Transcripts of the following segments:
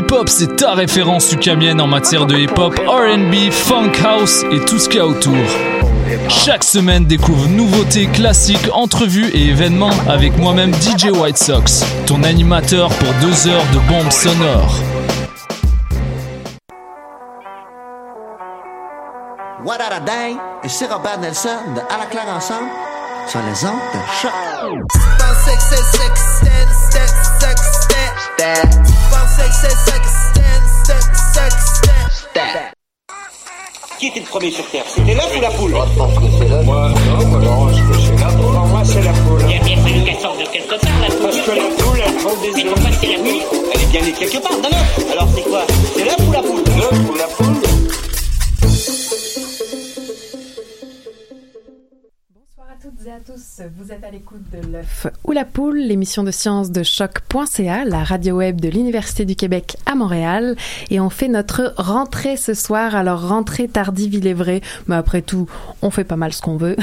Hip-Hop, c'est ta référence ukamienne en matière de hip-hop, RB, funk house et tout ce qu'il y a autour. Chaque semaine, découvre nouveautés, classiques, entrevues et événements avec moi-même DJ White Sox, ton animateur pour deux heures de bombes sonores. What a Robert Nelson À la claire ensemble sur les ondes de choc. Qui était le premier sur Terre? C'était l'œuf ou la poule? Moi, je pense que c'est l'œuf. Moi, non, moi, je pense que c'est la poule. Pour moi, c'est la poule. Il a bien fallu qu'elle sorte de quelque part, la poule. Parce que la poule, elle prend des Mais pourquoi c'est la poule? Elle est bien née quelque part, d'un œuf. Alors c'est quoi? C'est l'œuf ou la poule? L'œuf à tous, vous êtes à l'écoute de l'œuf ou la poule, l'émission de sciences de choc.ca, la radio web de l'Université du Québec à Montréal. Et on fait notre rentrée ce soir. Alors, rentrée tardive, il est vrai, mais après tout, on fait pas mal ce qu'on veut.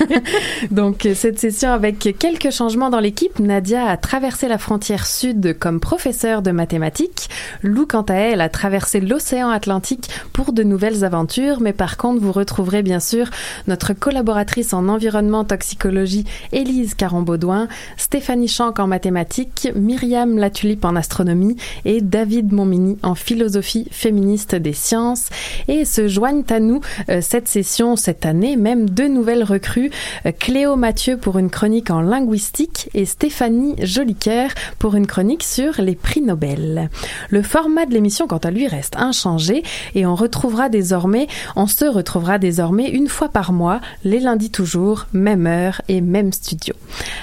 Donc, cette session avec quelques changements dans l'équipe, Nadia a traversé la frontière sud comme professeure de mathématiques. Lou, quant à elle, a traversé l'océan Atlantique pour de nouvelles aventures. Mais par contre, vous retrouverez bien sûr notre collaboratrice en environnement toxicologie Élise Caron-Baudouin, Stéphanie Chanck en mathématiques, Myriam Latulipe en astronomie et David Montmini en philosophie féministe des sciences. Et se joignent à nous euh, cette session, cette année, même deux nouvelles recrues, euh, Cléo Mathieu pour une chronique en linguistique et Stéphanie Jolicoeur pour une chronique sur les prix Nobel. Le format de l'émission, quant à lui, reste inchangé et on retrouvera désormais, on se retrouvera désormais une fois par mois, les lundis toujours, même et même studio.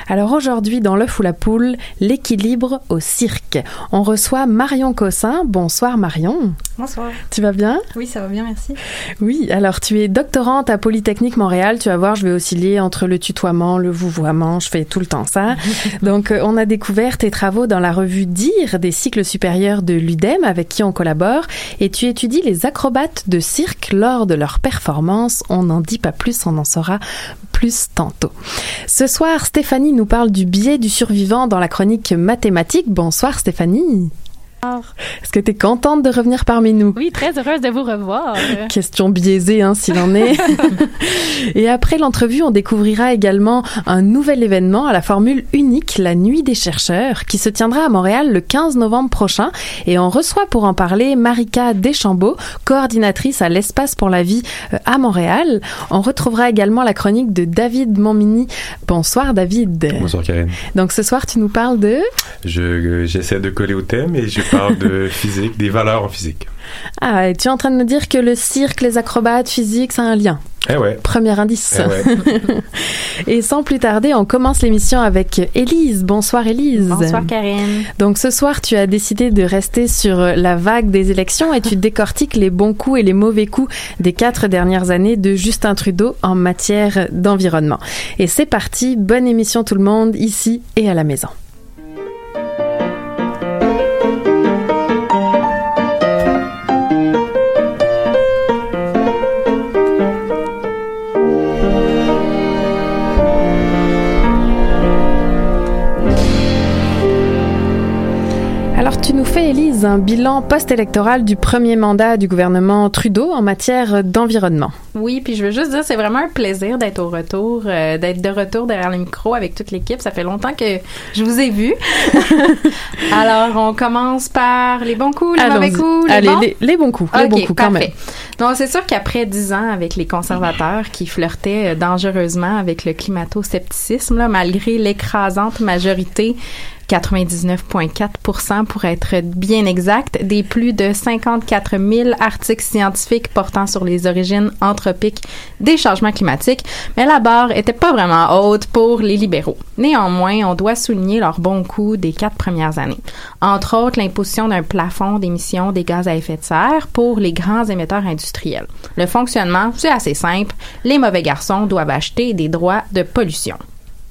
Alors aujourd'hui, dans l'œuf ou la poule, l'équilibre au cirque. On reçoit Marion Cossin. Bonsoir Marion. Bonsoir. Tu vas bien? Oui, ça va bien, merci. Oui, alors tu es doctorante à Polytechnique Montréal. Tu vas voir, je vais osciller entre le tutoiement, le vouvoiement. Je fais tout le temps ça. Donc, euh, on a découvert tes travaux dans la revue DIR des cycles supérieurs de l'UDEM avec qui on collabore. Et tu étudies les acrobates de cirque lors de leur performance. On n'en dit pas plus, on en saura plus tantôt. Ce soir, Stéphanie nous parle du biais du survivant dans la chronique mathématique. Bonsoir Stéphanie. Est-ce que tu es contente de revenir parmi nous? Oui, très heureuse de vous revoir. Question biaisée, hein, s'il en est. Et après l'entrevue, on découvrira également un nouvel événement à la formule unique, la Nuit des chercheurs, qui se tiendra à Montréal le 15 novembre prochain. Et on reçoit pour en parler Marika Deschambault, coordinatrice à l'Espace pour la vie euh, à Montréal. On retrouvera également la chronique de David Montmini. Bonsoir David. Bonsoir Karine. Donc ce soir, tu nous parles de... Je, j'essaie de coller au thème et je parle de physique, des valeurs en physique. Ah, et tu es en train de me dire que le cirque, les acrobates, physique, ça a un lien. Eh ouais. Premier indice. Eh ouais. et sans plus tarder, on commence l'émission avec Élise. Bonsoir Élise. Bonsoir Karine. Donc ce soir, tu as décidé de rester sur la vague des élections et tu décortiques les bons coups et les mauvais coups des quatre dernières années de Justin Trudeau en matière d'environnement. Et c'est parti, bonne émission tout le monde, ici et à la maison. Nous un bilan post-électoral du premier mandat du gouvernement Trudeau en matière d'environnement. Oui, puis je veux juste dire, c'est vraiment un plaisir d'être au retour, euh, d'être de retour derrière le micro avec toute l'équipe. Ça fait longtemps que je vous ai vu. Alors, on commence par les bons coups, les mauvais coups, les Allez, bons? les, les bons coups, les bons coups quand parfait. même. Donc, c'est sûr qu'après dix ans avec les conservateurs qui flirtaient euh, dangereusement avec le climato-scepticisme, là, malgré l'écrasante majorité 99,4 pour être bien exact, des plus de 54 000 articles scientifiques portant sur les origines des changements climatiques, mais la barre était pas vraiment haute pour les libéraux. Néanmoins, on doit souligner leur bon coup des quatre premières années. Entre autres, l'imposition d'un plafond d'émissions des gaz à effet de serre pour les grands émetteurs industriels. Le fonctionnement, c'est assez simple. Les mauvais garçons doivent acheter des droits de pollution.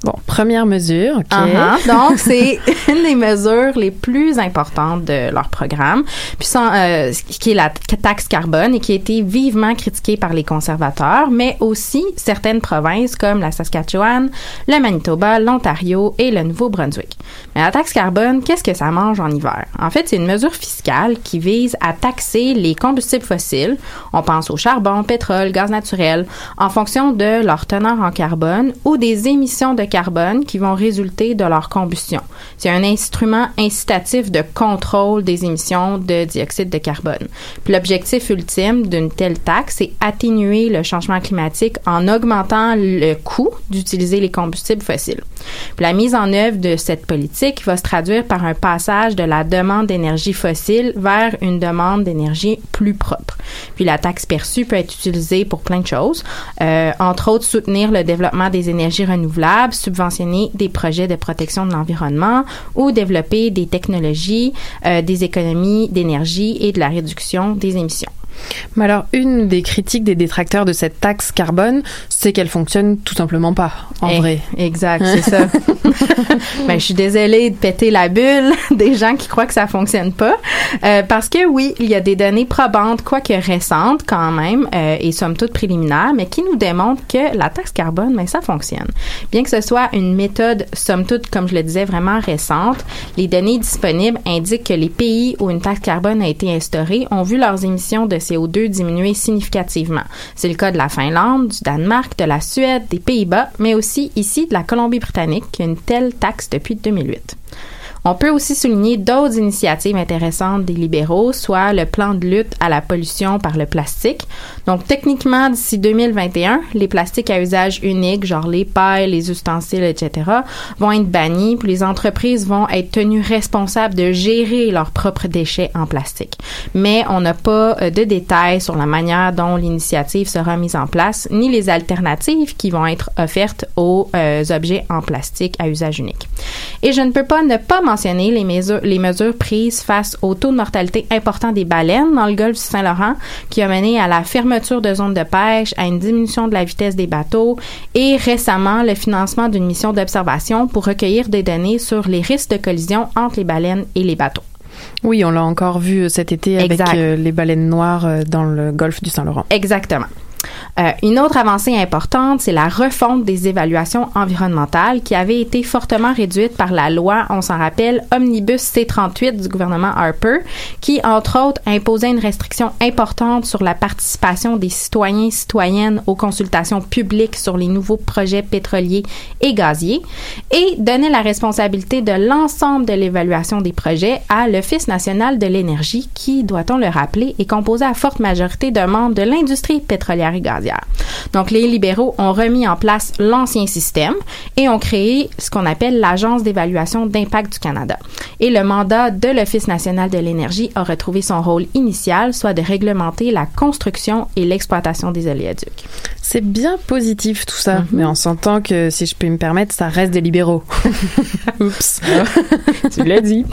Bon, première mesure, ok. Uh-huh. Donc, c'est une des mesures les plus importantes de leur programme, puis sans, euh, qui est la taxe carbone et qui a été vivement critiquée par les conservateurs, mais aussi certaines provinces comme la Saskatchewan, le Manitoba, l'Ontario et le Nouveau-Brunswick. Mais la taxe carbone, qu'est-ce que ça mange en hiver? En fait, c'est une mesure fiscale qui vise à taxer les combustibles fossiles, on pense au charbon, pétrole, gaz naturel, en fonction de leur teneur en carbone ou des émissions de carbone qui vont résulter de leur combustion. C'est un instrument incitatif de contrôle des émissions de dioxyde de carbone. Puis l'objectif ultime d'une telle taxe, c'est atténuer le changement climatique en augmentant le coût d'utiliser les combustibles fossiles. Puis la mise en œuvre de cette politique va se traduire par un passage de la demande d'énergie fossile vers une demande d'énergie plus propre. Puis la taxe perçue peut être utilisée pour plein de choses, euh, entre autres soutenir le développement des énergies renouvelables, subventionner des projets de protection de l'environnement ou développer des technologies, euh, des économies d'énergie et de la réduction des émissions. Mais alors, une des critiques des détracteurs de cette taxe carbone, c'est qu'elle fonctionne tout simplement pas, en Eh, vrai. Exact, c'est ça. ben, je suis désolée de péter la bulle des gens qui croient que ça fonctionne pas. Euh, parce que oui, il y a des données probantes, quoique récentes quand même, euh, et somme toute préliminaires, mais qui nous démontrent que la taxe carbone, ben, ça fonctionne. Bien que ce soit une méthode, somme toute, comme je le disais, vraiment récente, les données disponibles indiquent que les pays où une taxe carbone a été instaurée ont vu leurs émissions de CO2 diminuer significativement. C'est le cas de la Finlande, du Danemark, de la Suède, des Pays-Bas, mais aussi ici de la Colombie-Britannique qui a une telle taxe depuis 2008. On peut aussi souligner d'autres initiatives intéressantes des libéraux, soit le plan de lutte à la pollution par le plastique. Donc, techniquement, d'ici 2021, les plastiques à usage unique, genre les pailles, les ustensiles, etc., vont être bannis, puis les entreprises vont être tenues responsables de gérer leurs propres déchets en plastique. Mais on n'a pas euh, de détails sur la manière dont l'initiative sera mise en place, ni les alternatives qui vont être offertes aux euh, objets en plastique à usage unique. Et je ne peux pas ne pas les mesures, les mesures prises face au taux de mortalité important des baleines dans le golfe du Saint-Laurent, qui a mené à la fermeture de zones de pêche, à une diminution de la vitesse des bateaux et récemment le financement d'une mission d'observation pour recueillir des données sur les risques de collision entre les baleines et les bateaux. Oui, on l'a encore vu cet été avec Exact. euh, les baleines noires euh, dans le golfe du Saint-Laurent. Exactement. Euh, une autre avancée importante, c'est la refonte des évaluations environnementales qui avait été fortement réduite par la loi, on s'en rappelle, Omnibus C38 du gouvernement Harper, qui, entre autres, imposait une restriction importante sur la participation des citoyens et citoyennes aux consultations publiques sur les nouveaux projets pétroliers et gaziers et donnait la responsabilité de l'ensemble de l'évaluation des projets à l'Office national de l'énergie qui, doit-on le rappeler, est composé à forte majorité de membres de l'industrie pétrolière Donc, les libéraux ont remis en place l'ancien système et ont créé ce qu'on appelle l'Agence d'évaluation d'impact du Canada. Et le mandat de l'Office national de l'énergie a retrouvé son rôle initial, soit de réglementer la construction et l'exploitation des oléoducs. C'est bien positif tout ça, Mhm. mais on s'entend que, si je peux me permettre, ça reste des libéraux. Oups. tu l'as dit.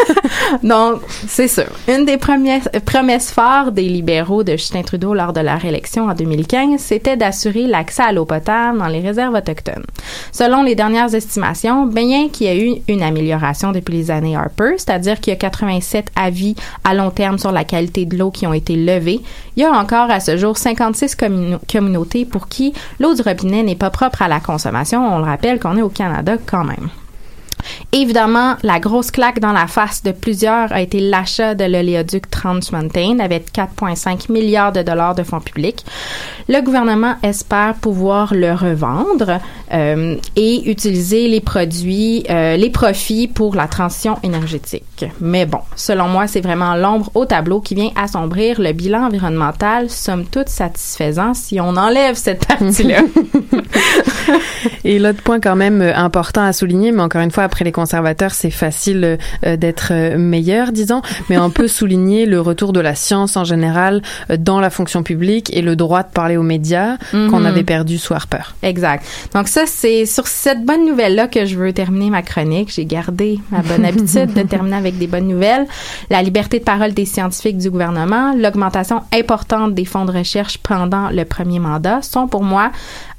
Donc, c'est sûr. Une des premières promesses fortes des libéraux de Justin Trudeau lors de leur élection en 2015, c'était d'assurer l'accès à l'eau potable dans les réserves autochtones. Selon les dernières estimations, bien qu'il y ait eu une amélioration depuis les années Harper, c'est-à-dire qu'il y a 87 avis à long terme sur la qualité de l'eau qui ont été levés, il y a encore à ce jour 56 communo- communautés pour qui l'eau du robinet n'est pas propre à la consommation. On le rappelle qu'on est au Canada quand même. Évidemment, la grosse claque dans la face de plusieurs a été l'achat de l'oléoduc Trans Mountain avec 4,5 milliards de dollars de fonds publics. Le gouvernement espère pouvoir le revendre euh, et utiliser les produits, euh, les profits pour la transition énergétique. Mais bon, selon moi, c'est vraiment l'ombre au tableau qui vient assombrir le bilan environnemental, somme toute satisfaisant si on enlève cette partie-là. et l'autre point quand même euh, important à souligner, mais encore une fois, après les conservateurs, c'est facile euh, d'être euh, meilleur, disons, mais on peut souligner le retour de la science en général dans la fonction publique et le droit de parler aux médias qu'on Mhm. avait perdu sous Harper. Exact. Donc ça, c'est sur cette bonne nouvelle-là que je veux terminer ma chronique. J'ai gardé ma bonne habitude de terminer avec des bonnes nouvelles. La liberté de parole des scientifiques du gouvernement, l'augmentation importante des fonds de recherche pendant le premier mandat sont pour moi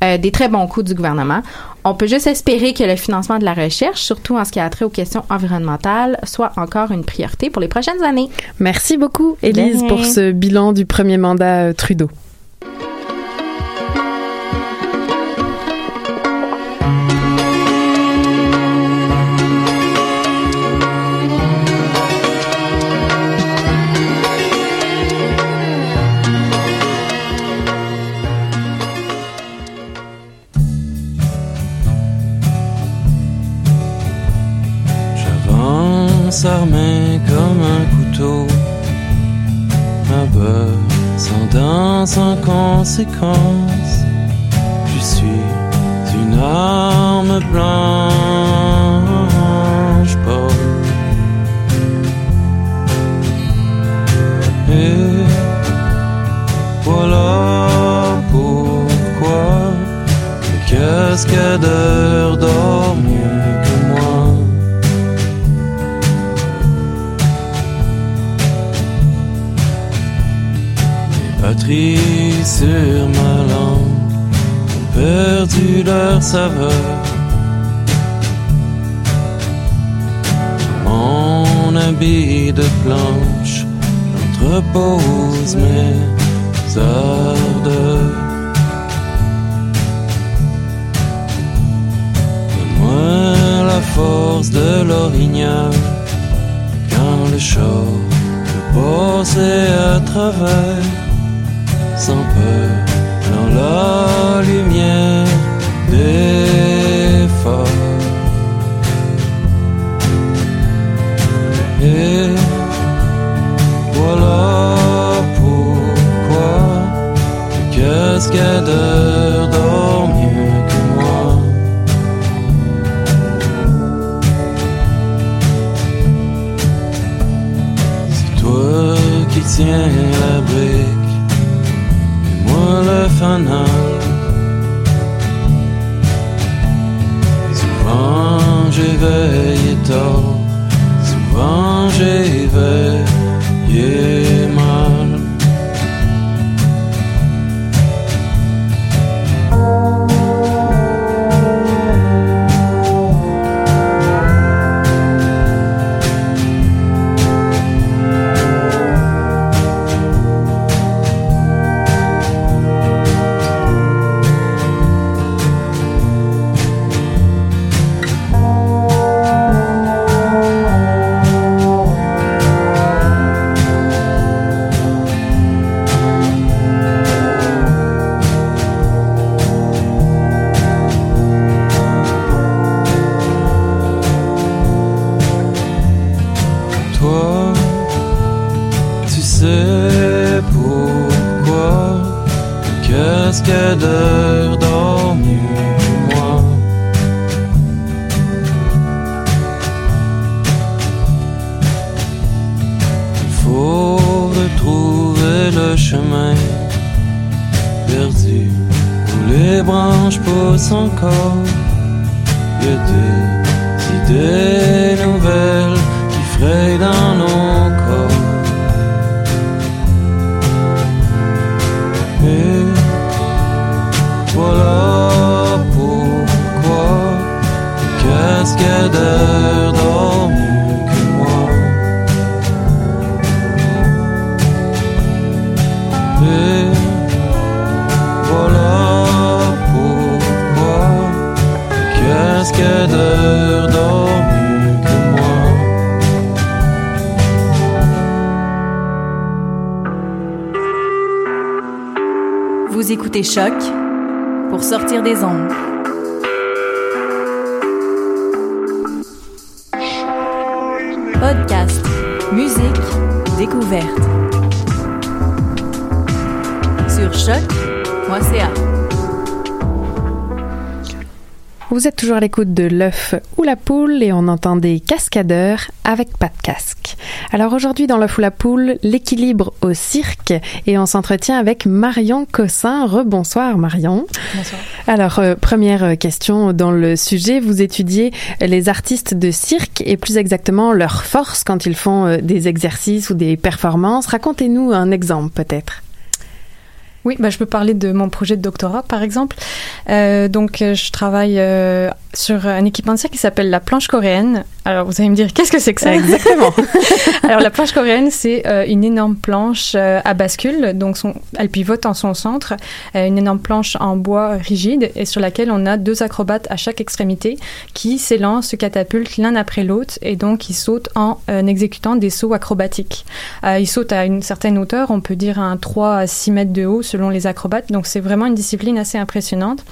euh, des très bons coups du gouvernement. On peut juste espérer que le financement de la recherche, surtout en ce qui a trait aux questions environnementales, soit encore une priorité pour les prochaines années. Merci beaucoup, Élise, pour ce bilan du premier mandat euh, Trudeau. Armé comme un couteau, dans sans conséquence. Je suis une arme blanche, pauvre. Et voilà pourquoi le cascadeur dort sur ma langue ont perdu leur saveur. Mon habit de planche, j'entrepose mes ardeurs. Donne-moi la force de l'orignal quand le chaud peut passer à travers sans peur dans la lumière des Podcast, musique, découverte. Sur choc.ca. Vous êtes toujours à l'écoute de l'œuf ou la poule et on entend des cascadeurs avec pas de casque. Alors aujourd'hui dans l'œuf ou la poule, l'équilibre au cirque et on s'entretient avec Marion Cossin. Rebonsoir Marion. Bonsoir. Alors euh, première question dans le sujet, vous étudiez les artistes de cirque et plus exactement leurs forces quand ils font euh, des exercices ou des performances. Racontez-nous un exemple peut-être. Oui, bah, je peux parler de mon projet de doctorat, par exemple. Euh, donc, euh, je travaille euh, sur un équipement de cirque qui s'appelle la planche coréenne. Alors, vous allez me dire, qu'est-ce que c'est que ça? Exactement. Alors, la planche coréenne, c'est euh, une énorme planche euh, à bascule. Donc, son, elle pivote en son centre. Euh, une énorme planche en bois rigide et sur laquelle on a deux acrobates à chaque extrémité qui s'élancent, se catapultent l'un après l'autre et donc ils sautent en exécutant des sauts acrobatiques. ils sautent à une certaine hauteur, on peut dire un 3 à 6 mètres de haut selon les acrobates. Donc, c'est vraiment une discipline assez impressionnante.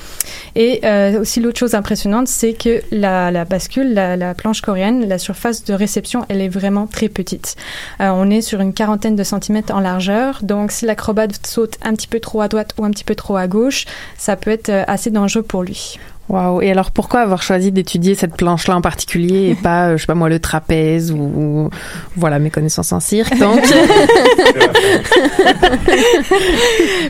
Et aussi, l'autre chose impressionnante, c'est que la, bascule, la, la, planche coréenne, la surface de réception, elle est vraiment très petite. Euh, on est sur une quarantaine de centimètres en largeur, donc si l'acrobate saute un petit peu trop à droite ou un petit peu trop à gauche, ça peut être euh, assez dangereux pour lui. Waouh Et alors pourquoi avoir choisi d'étudier cette planche-là en particulier et pas, euh, je sais pas moi, le trapèze ou, ou voilà mes connaissances en cirque donc.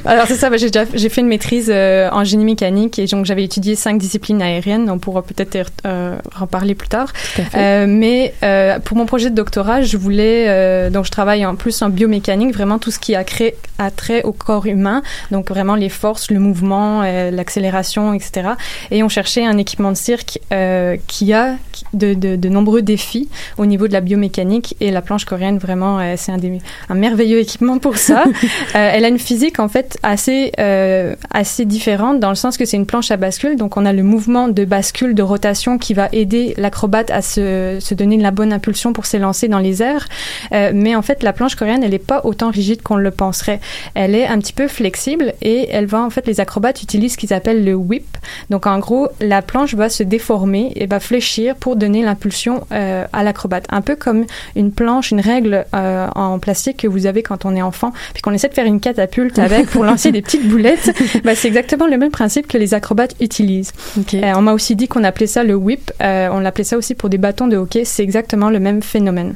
alors c'est ça, bah, j'ai déjà j'ai fait une maîtrise euh, en génie mécanique et donc j'avais étudié cinq disciplines aériennes. On pourra peut-être euh, en parler plus tard. Euh, mais euh, pour mon projet de doctorat, je voulais euh, donc je travaille en plus en biomécanique, vraiment tout ce qui a créé a trait au corps humain, donc vraiment les forces, le mouvement, l'accélération, etc. Et on cherchait un équipement de cirque euh, qui a de, de, de, nombreux défis au niveau de la biomécanique et la planche coréenne vraiment euh, c'est un, merveilleux équipement pour ça. euh, elle a une physique en fait assez assez différente dans le sens que c'est une planche à bascule donc on a le mouvement de bascule de rotation qui va aider l'acrobate à se, se donner la bonne impulsion pour s'élancer dans les airs. Mais en fait la planche coréenne elle n'est pas autant rigide qu'on le penserait. Elle est un petit peu flexible et elle va en fait les acrobates utilisent ce qu'ils appellent le whip. Donc en gros la planche va se déformer et va fléchir pour donner l'impulsion euh, à l'acrobate. Un peu comme une planche, une règle euh, en plastique que vous avez quand on est enfant, puis qu'on essaie de faire une catapulte avec pour lancer des petites boulettes. Bah, c'est exactement le même principe que les acrobates utilisent. Okay. Euh, on m'a aussi dit qu'on appelait ça le whip. on l'appelait ça aussi pour des bâtons de hockey. C'est exactement le même phénomène.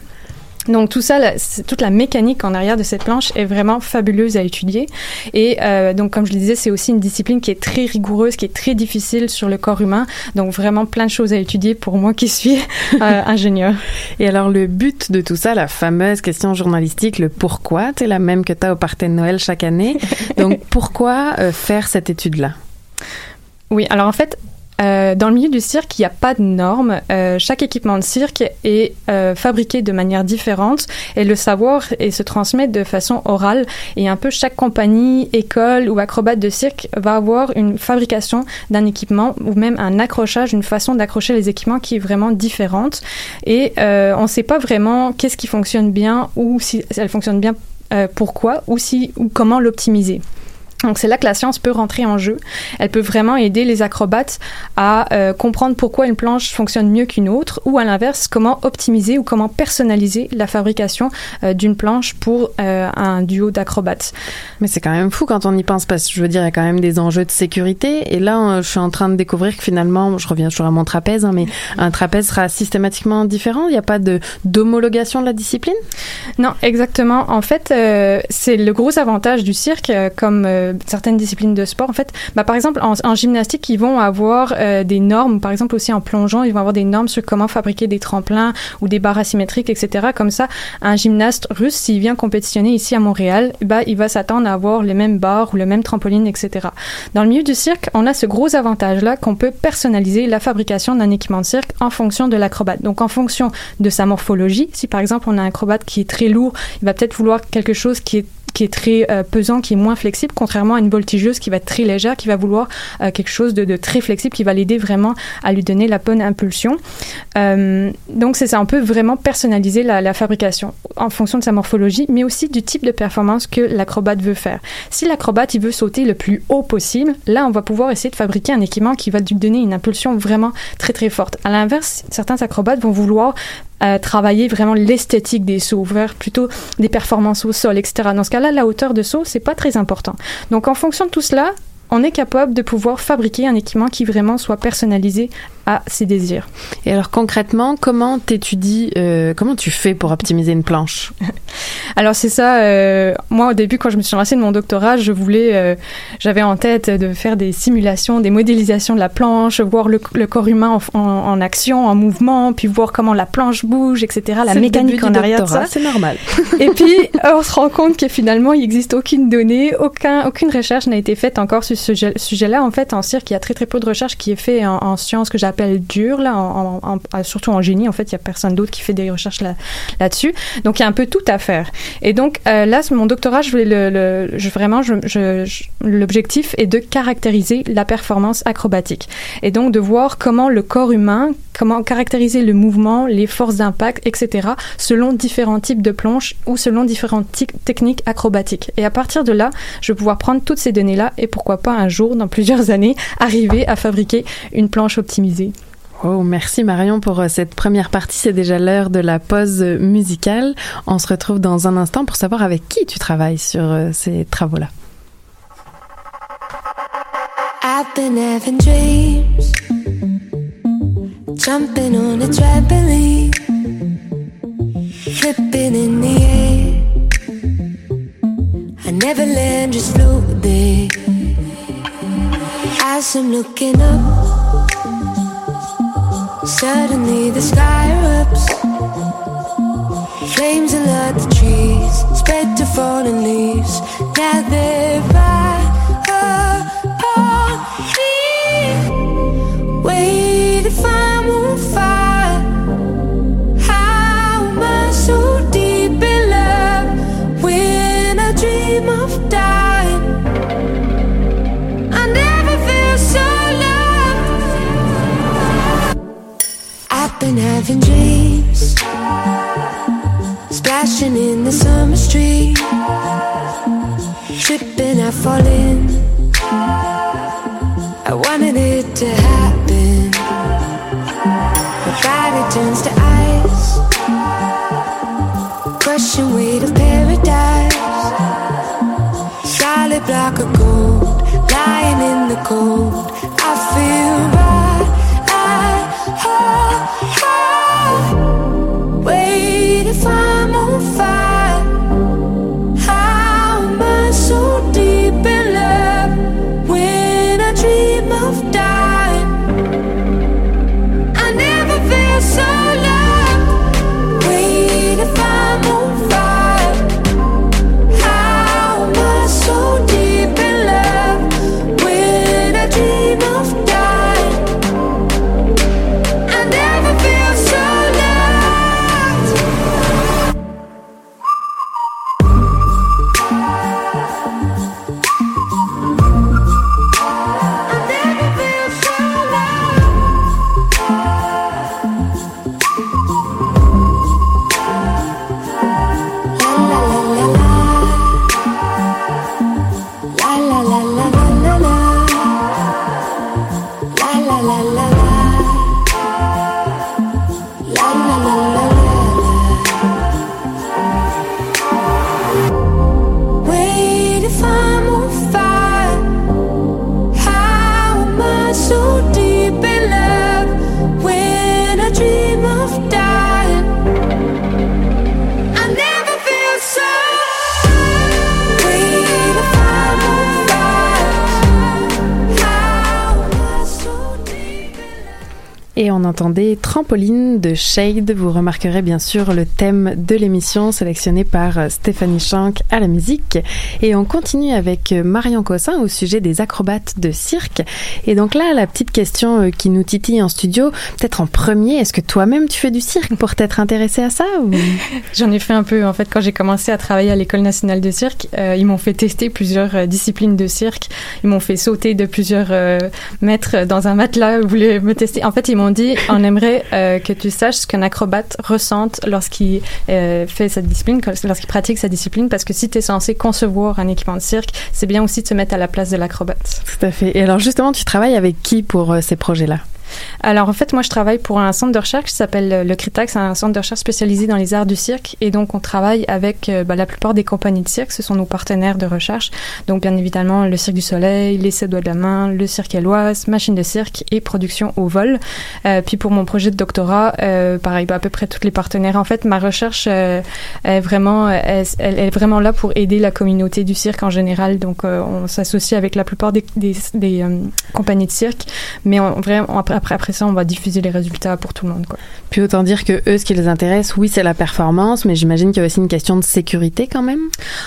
Donc tout ça, la, toute la mécanique en arrière de cette planche est vraiment fabuleuse à étudier. Et euh, donc comme je le disais, c'est aussi une discipline qui est très rigoureuse, qui est très difficile sur le corps humain. Donc vraiment plein de choses à étudier pour moi qui suis euh, ingénieur. Et alors le but de tout ça, la fameuse question journalistique, le pourquoi, c'est la même que tu as au party de Noël chaque année. Donc pourquoi euh, faire cette étude-là? Oui, alors en fait, euh, dans le milieu du cirque, il n'y a pas de normes. Euh, chaque équipement de cirque est euh, fabriqué de manière différente et le savoir et se transmet de façon orale. Et un peu chaque compagnie, école ou acrobate de cirque va avoir une fabrication d'un équipement ou même un accrochage, une façon d'accrocher les équipements qui est vraiment différente. Et euh, on ne sait pas vraiment qu'est-ce qui fonctionne bien ou si elle fonctionne bien, euh, pourquoi ou si ou comment l'optimiser. Donc c'est là que la science peut rentrer en jeu. Elle peut vraiment aider les acrobates à euh, comprendre pourquoi une planche fonctionne mieux qu'une autre, ou à l'inverse, comment optimiser ou comment personnaliser la fabrication euh, d'une planche pour euh, un duo d'acrobates. Mais c'est quand même fou quand on y pense, parce que je veux dire, il y a quand même des enjeux de sécurité. Et là, je suis en train de découvrir que finalement, je reviens toujours à mon trapèze, hein, mais un trapèze sera systématiquement différent. Il n'y a pas de d'homologation de la discipline? Non, exactement. En fait, c'est le gros avantage du cirque, comme certaines disciplines de sport. En fait, bah, par exemple, en, gymnastique, ils vont avoir euh, des normes. Par exemple, aussi en plongeon, ils vont avoir des normes sur comment fabriquer des tremplins ou des barres asymétriques, etc. Comme ça, un gymnaste russe, s'il vient compétitionner ici à Montréal, bah, il va s'attendre à avoir les mêmes barres ou le même trampoline, etc. Dans le milieu du cirque, on a ce gros avantage-là qu'on peut personnaliser la fabrication d'un équipement de cirque en fonction de l'acrobate. Donc, en fonction de sa morphologie, si par exemple on a un acrobate qui est très lourd, il va peut-être vouloir quelque chose qui est qui est très euh, pesant, qui est moins flexible, contrairement à une voltigeuse qui va être très légère, qui va vouloir euh, quelque chose de, très flexible, qui va l'aider vraiment à lui donner la bonne impulsion. Euh, donc c'est ça, on peut vraiment personnaliser la, la, fabrication en fonction de sa morphologie, mais aussi du type de performance que l'acrobate veut faire. Si l'acrobate il veut sauter le plus haut possible, là on va pouvoir essayer de fabriquer un équipement qui va lui donner une impulsion vraiment très très forte. À l'inverse, certains acrobates vont vouloir travailler vraiment l'esthétique des sauts, vers plutôt des performances au sol, etc. Dans ce cas-là, la hauteur de saut, c'est pas très important. Donc, en fonction de tout cela, on est capable de pouvoir fabriquer un équipement qui vraiment soit personnalisé à ses désirs. Et alors concrètement, comment t'étudies, euh, comment tu fais pour optimiser une planche? Alors c'est ça. Euh, moi au début, quand je me suis lancée de mon doctorat, je voulais, euh, j'avais en tête de faire des simulations, des modélisations de la planche, voir le, le corps humain en, en, en, action, en mouvement, puis voir comment la planche bouge, etc. La mécanique en arrière de ça. C'est normal. Et puis on se rend compte que finalement il n'existe aucune donnée, aucun, aucune recherche n'a été faite encore sur ce sujet-là. En fait, en cirque, il y a très très peu de recherche qui est fait en, en sciences que j'appelle appelle dur, là, surtout en génie. En fait, il y a personne d'autre qui fait des recherches là, là-dessus. donc, il y a un peu tout à faire. Et donc, euh, là, mon doctorat, je voulais vraiment, je, je, l'objectif est de caractériser la performance acrobatique. Et donc, de voir comment le corps humain, comment caractériser le mouvement, les forces d'impact, etc., selon différents types de planches ou selon différentes techniques acrobatiques. Et à partir de là, je vais pouvoir prendre toutes ces données-là et pourquoi pas un jour, dans plusieurs années, arriver à fabriquer une planche optimisée. Oh, merci Marion pour cette première partie. C'est déjà l'heure de la pause musicale. On se retrouve dans un instant pour savoir avec qui tu travailles sur ces travaux-là. I've been having dreams, jumping on a trampoline, flipping in the air. I never land, just float there. As I'm looking up. Suddenly the sky erupts. Flames alert the trees. Spread to fallen leaves. Now dreams, splashing in the summer street, tripping, I fall in. I wanted it to happen. My body turns to ice, crushing weight of paradise. Solid block of gold, lying in the cold. On entendait Trampoline de Shade. Vous remarquerez bien sûr le thème de l'émission sélectionné par Stéphanie Shank à la musique. Et on continue avec Marion Cossin au sujet des acrobates de cirque. Et donc là, la petite question euh, qui nous titille en studio, peut-être en premier, est-ce que toi-même tu fais du cirque pour t'être intéressé à ça. J'en ai fait un peu. En fait, quand j'ai commencé à travailler à l'École nationale de cirque, euh, ils m'ont fait tester plusieurs euh, disciplines de cirque. Ils m'ont fait sauter de plusieurs mètres dans un matelas. Ils voulaient me tester. En fait, ils m'ont dit on aimerait euh, que tu saches ce qu'un acrobate ressente lorsqu'il euh, fait sa discipline, lorsqu'il pratique sa discipline, parce que si tu es censé concevoir un équipement de cirque, c'est bien aussi de se mettre à la place de l'acrobate. Tout à fait. Et alors justement, tu travailles avec qui pour euh, ces projets-là? Alors en fait, moi je travaille pour un centre de recherche qui s'appelle euh, le CRITAC, c'est un centre de recherche spécialisé dans les arts du cirque et donc on travaille avec euh, bah, la plupart des compagnies de cirque, ce sont nos partenaires de recherche. Donc bien évidemment le Cirque du Soleil, les Sept doigts de la main, le Cirque Éloise, Machine de cirque et production au vol. Euh, puis pour mon projet de doctorat, euh, pareil, bah, à peu près tous les partenaires. En fait, ma recherche euh, est vraiment, elle est vraiment là pour aider la communauté du cirque en général. Donc euh, on s'associe avec la plupart des, des, des, euh, compagnies de cirque, mais on, vraiment après, après après ça, on va diffuser les résultats pour tout le monde. Quoi. Puis autant dire que eux, ce qui les intéresse, oui, c'est la performance, mais j'imagine qu'il y a aussi une question de sécurité quand même.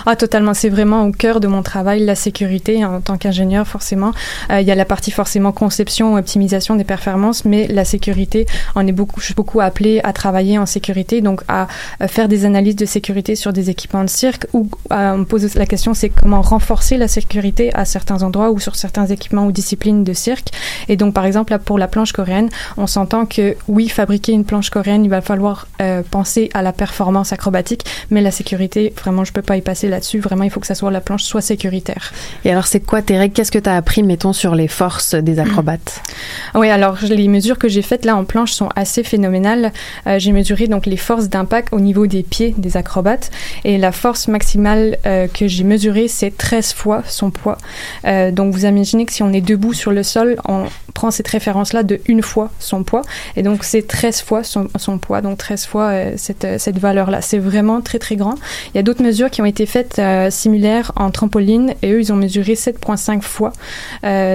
Ah, totalement. C'est vraiment au cœur de mon travail, la sécurité. En tant qu'ingénieur, forcément, euh, il y a la partie forcément conception, optimisation des performances, mais la sécurité, on est beaucoup, je suis beaucoup appelée à travailler en sécurité, donc à, à faire des analyses de sécurité sur des équipements de cirque, ou euh, on me pose la question, c'est comment renforcer la sécurité à certains endroits ou sur certains équipements ou disciplines de cirque. Et donc, par exemple, là, pour la planche coréenne, on s'entend que oui, fabriquer une planche coréenne, il va falloir euh, penser à la performance acrobatique, mais la sécurité, vraiment, je peux pas y passer là-dessus. Vraiment, il faut que ça soit la planche soit sécuritaire. Et alors, c'est quoi tes règles Qu'est-ce que tu as appris, mettons, sur les forces des acrobates? Oui, alors les mesures que j'ai faites là en planche sont assez phénoménales. Euh, j'ai mesuré donc les forces d'impact au niveau des pieds des acrobates et la force maximale euh, que j'ai mesurée, c'est 13 fois son poids. Donc vous imaginez que si on est debout sur le sol, on prend cette référence-là de une fois son poids et donc c'est 13 fois son, son poids, donc 13 fois euh, cette, euh, cette valeur-là. C'est vraiment très très grand. Il y a d'autres mesures qui ont été faites euh, similaires en trampoline et eux ils ont mesuré 7,5 fois.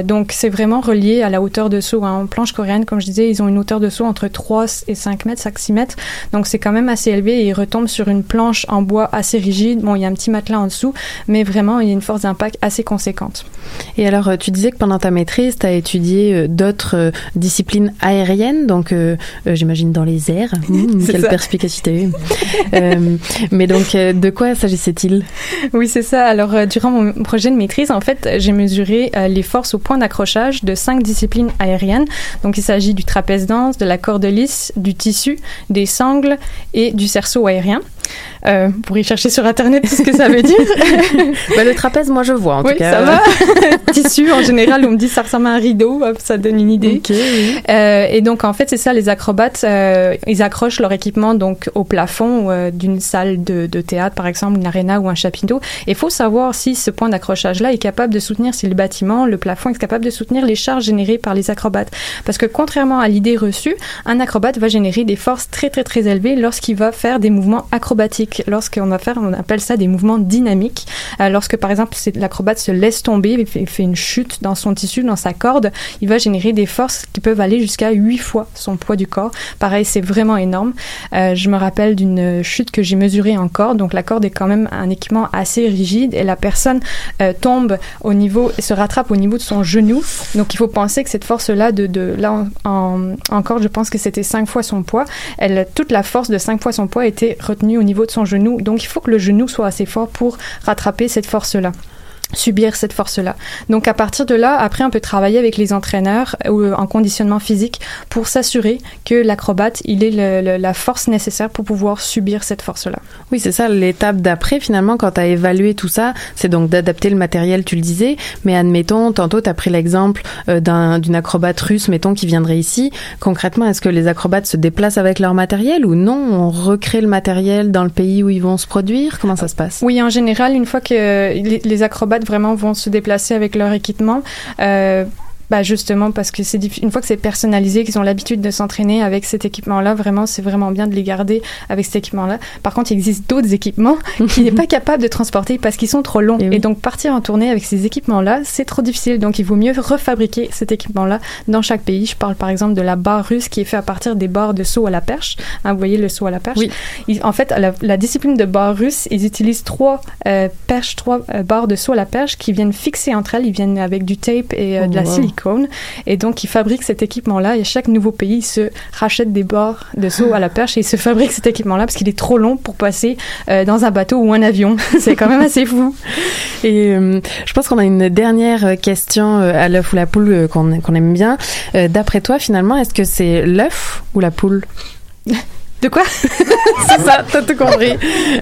Donc c'est vraiment relié à la hauteur de saut. Hein. En planche coréenne, comme je disais, ils ont une hauteur de saut entre 3 et 5 mètres, 5-6 mètres. Donc c'est quand même assez élevé et ils retombent sur une planche en bois assez rigide. Bon, il y a un petit matelas en dessous, mais vraiment il y a une force d'impact assez conséquente. Et alors, tu disais que pendant ta maîtrise, tu as étudié d'autres disciplines aériennes, donc euh, euh, j'imagine dans les airs. Mmh, quelle ça. perspicacité. Euh, mais donc, de quoi s'agissait-il? Oui, c'est ça. Alors, durant mon projet de maîtrise, en fait, j'ai mesuré les forces au point d'accrochage de cinq disciplines aériennes. Donc, il s'agit du trapèze danse, de la corde lisse, du tissu, des sangles et du cerceau aérien. Euh, vous pourrez chercher sur Internet tout ce que ça veut dire. Bah, Le trapèze, moi, je vois, en oui, tout cas. ça va. tissu, en général, on me dit ça ressemble à un rideau, ça donne une idée. Ok, oui. Euh, et donc en fait c'est ça les acrobates euh, ils accrochent leur équipement donc au plafond euh, d'une salle de, théâtre par exemple une arena ou un chapiteau. Et il faut savoir si ce point d'accrochage là est capable de soutenir si le bâtiment le plafond est capable de soutenir les charges générées par les acrobates. Parce que contrairement à l'idée reçue un acrobate va générer des forces très très très élevées lorsqu'il va faire des mouvements acrobatiques. Lorsqu'on va faire on appelle ça des mouvements dynamiques. Lorsque par exemple l'acrobate se laisse tomber il fait, il fait une chute dans son tissu dans sa corde il va générer des forces qui peuvent aller jusqu'à 8 fois son poids du corps. Pareil, c'est vraiment énorme. Euh, je me rappelle d'une chute que j'ai mesurée en corde. Donc la corde est quand même un équipement assez rigide et la personne euh, tombe au niveau, se rattrape au niveau de son genou. Donc il faut penser que cette force-là, de, de là en, corde, je pense que c'était 5 fois son poids. Elle, toute la force de 5 fois son poids était retenue au niveau de son genou. Donc il faut que le genou soit assez fort pour rattraper cette force-là subir cette force-là. Donc à partir de là, après on peut travailler avec les entraîneurs ou euh, en conditionnement physique pour s'assurer que l'acrobate, il ait le- le- la force nécessaire pour pouvoir subir cette force-là. Oui, c'est ça l'étape d'après finalement quand tu as évalué tout ça, c'est donc d'adapter le matériel, tu le disais, mais admettons, tantôt tu as pris l'exemple euh, d'un- d'une acrobate russe, mettons, qui viendrait ici. Concrètement, est-ce que les acrobates se déplacent avec leur matériel ou non? On recrée le matériel dans le pays où ils vont se produire? Comment ça se passe? Oui, en général, une fois que les, les acrobates vraiment vont se déplacer avec leur équipement, euh, Bah justement parce que c'est une fois que c'est personnalisé, qu'ils ont l'habitude de s'entraîner avec cet équipement-là, vraiment c'est vraiment bien de les garder avec cet équipement-là. Par contre, il existe d'autres équipements qui n'est pas capable de transporter parce qu'ils sont trop longs. Et, donc partir en tournée avec ces équipements-là, c'est trop difficile. Donc il vaut mieux refabriquer cet équipement-là dans chaque pays. Je parle par exemple de la barre russe qui est fait à partir des barres de saut à la perche. Hein, vous voyez le saut à la perche? Ils- en fait, la, la discipline de barre russe, ils utilisent trois euh, perches, trois euh, barres de saut à la perche qui viennent fixer entre elles. Ils viennent avec du tape et euh, de la Oh, wow. silicone. Et donc, ils fabriquent cet équipement-là. Et chaque nouveau pays il se rachète des barres de saut à la perche et ils se fabriquent cet équipement-là parce qu'il est trop long pour passer euh, dans un bateau ou un avion. C'est quand même assez fou. Et euh, je pense qu'on a une dernière question euh, à l'œuf ou la poule qu'on aime bien. D'après toi, finalement, est-ce que c'est l'œuf ou la poule? De quoi? C'est ça, t'as tout compris.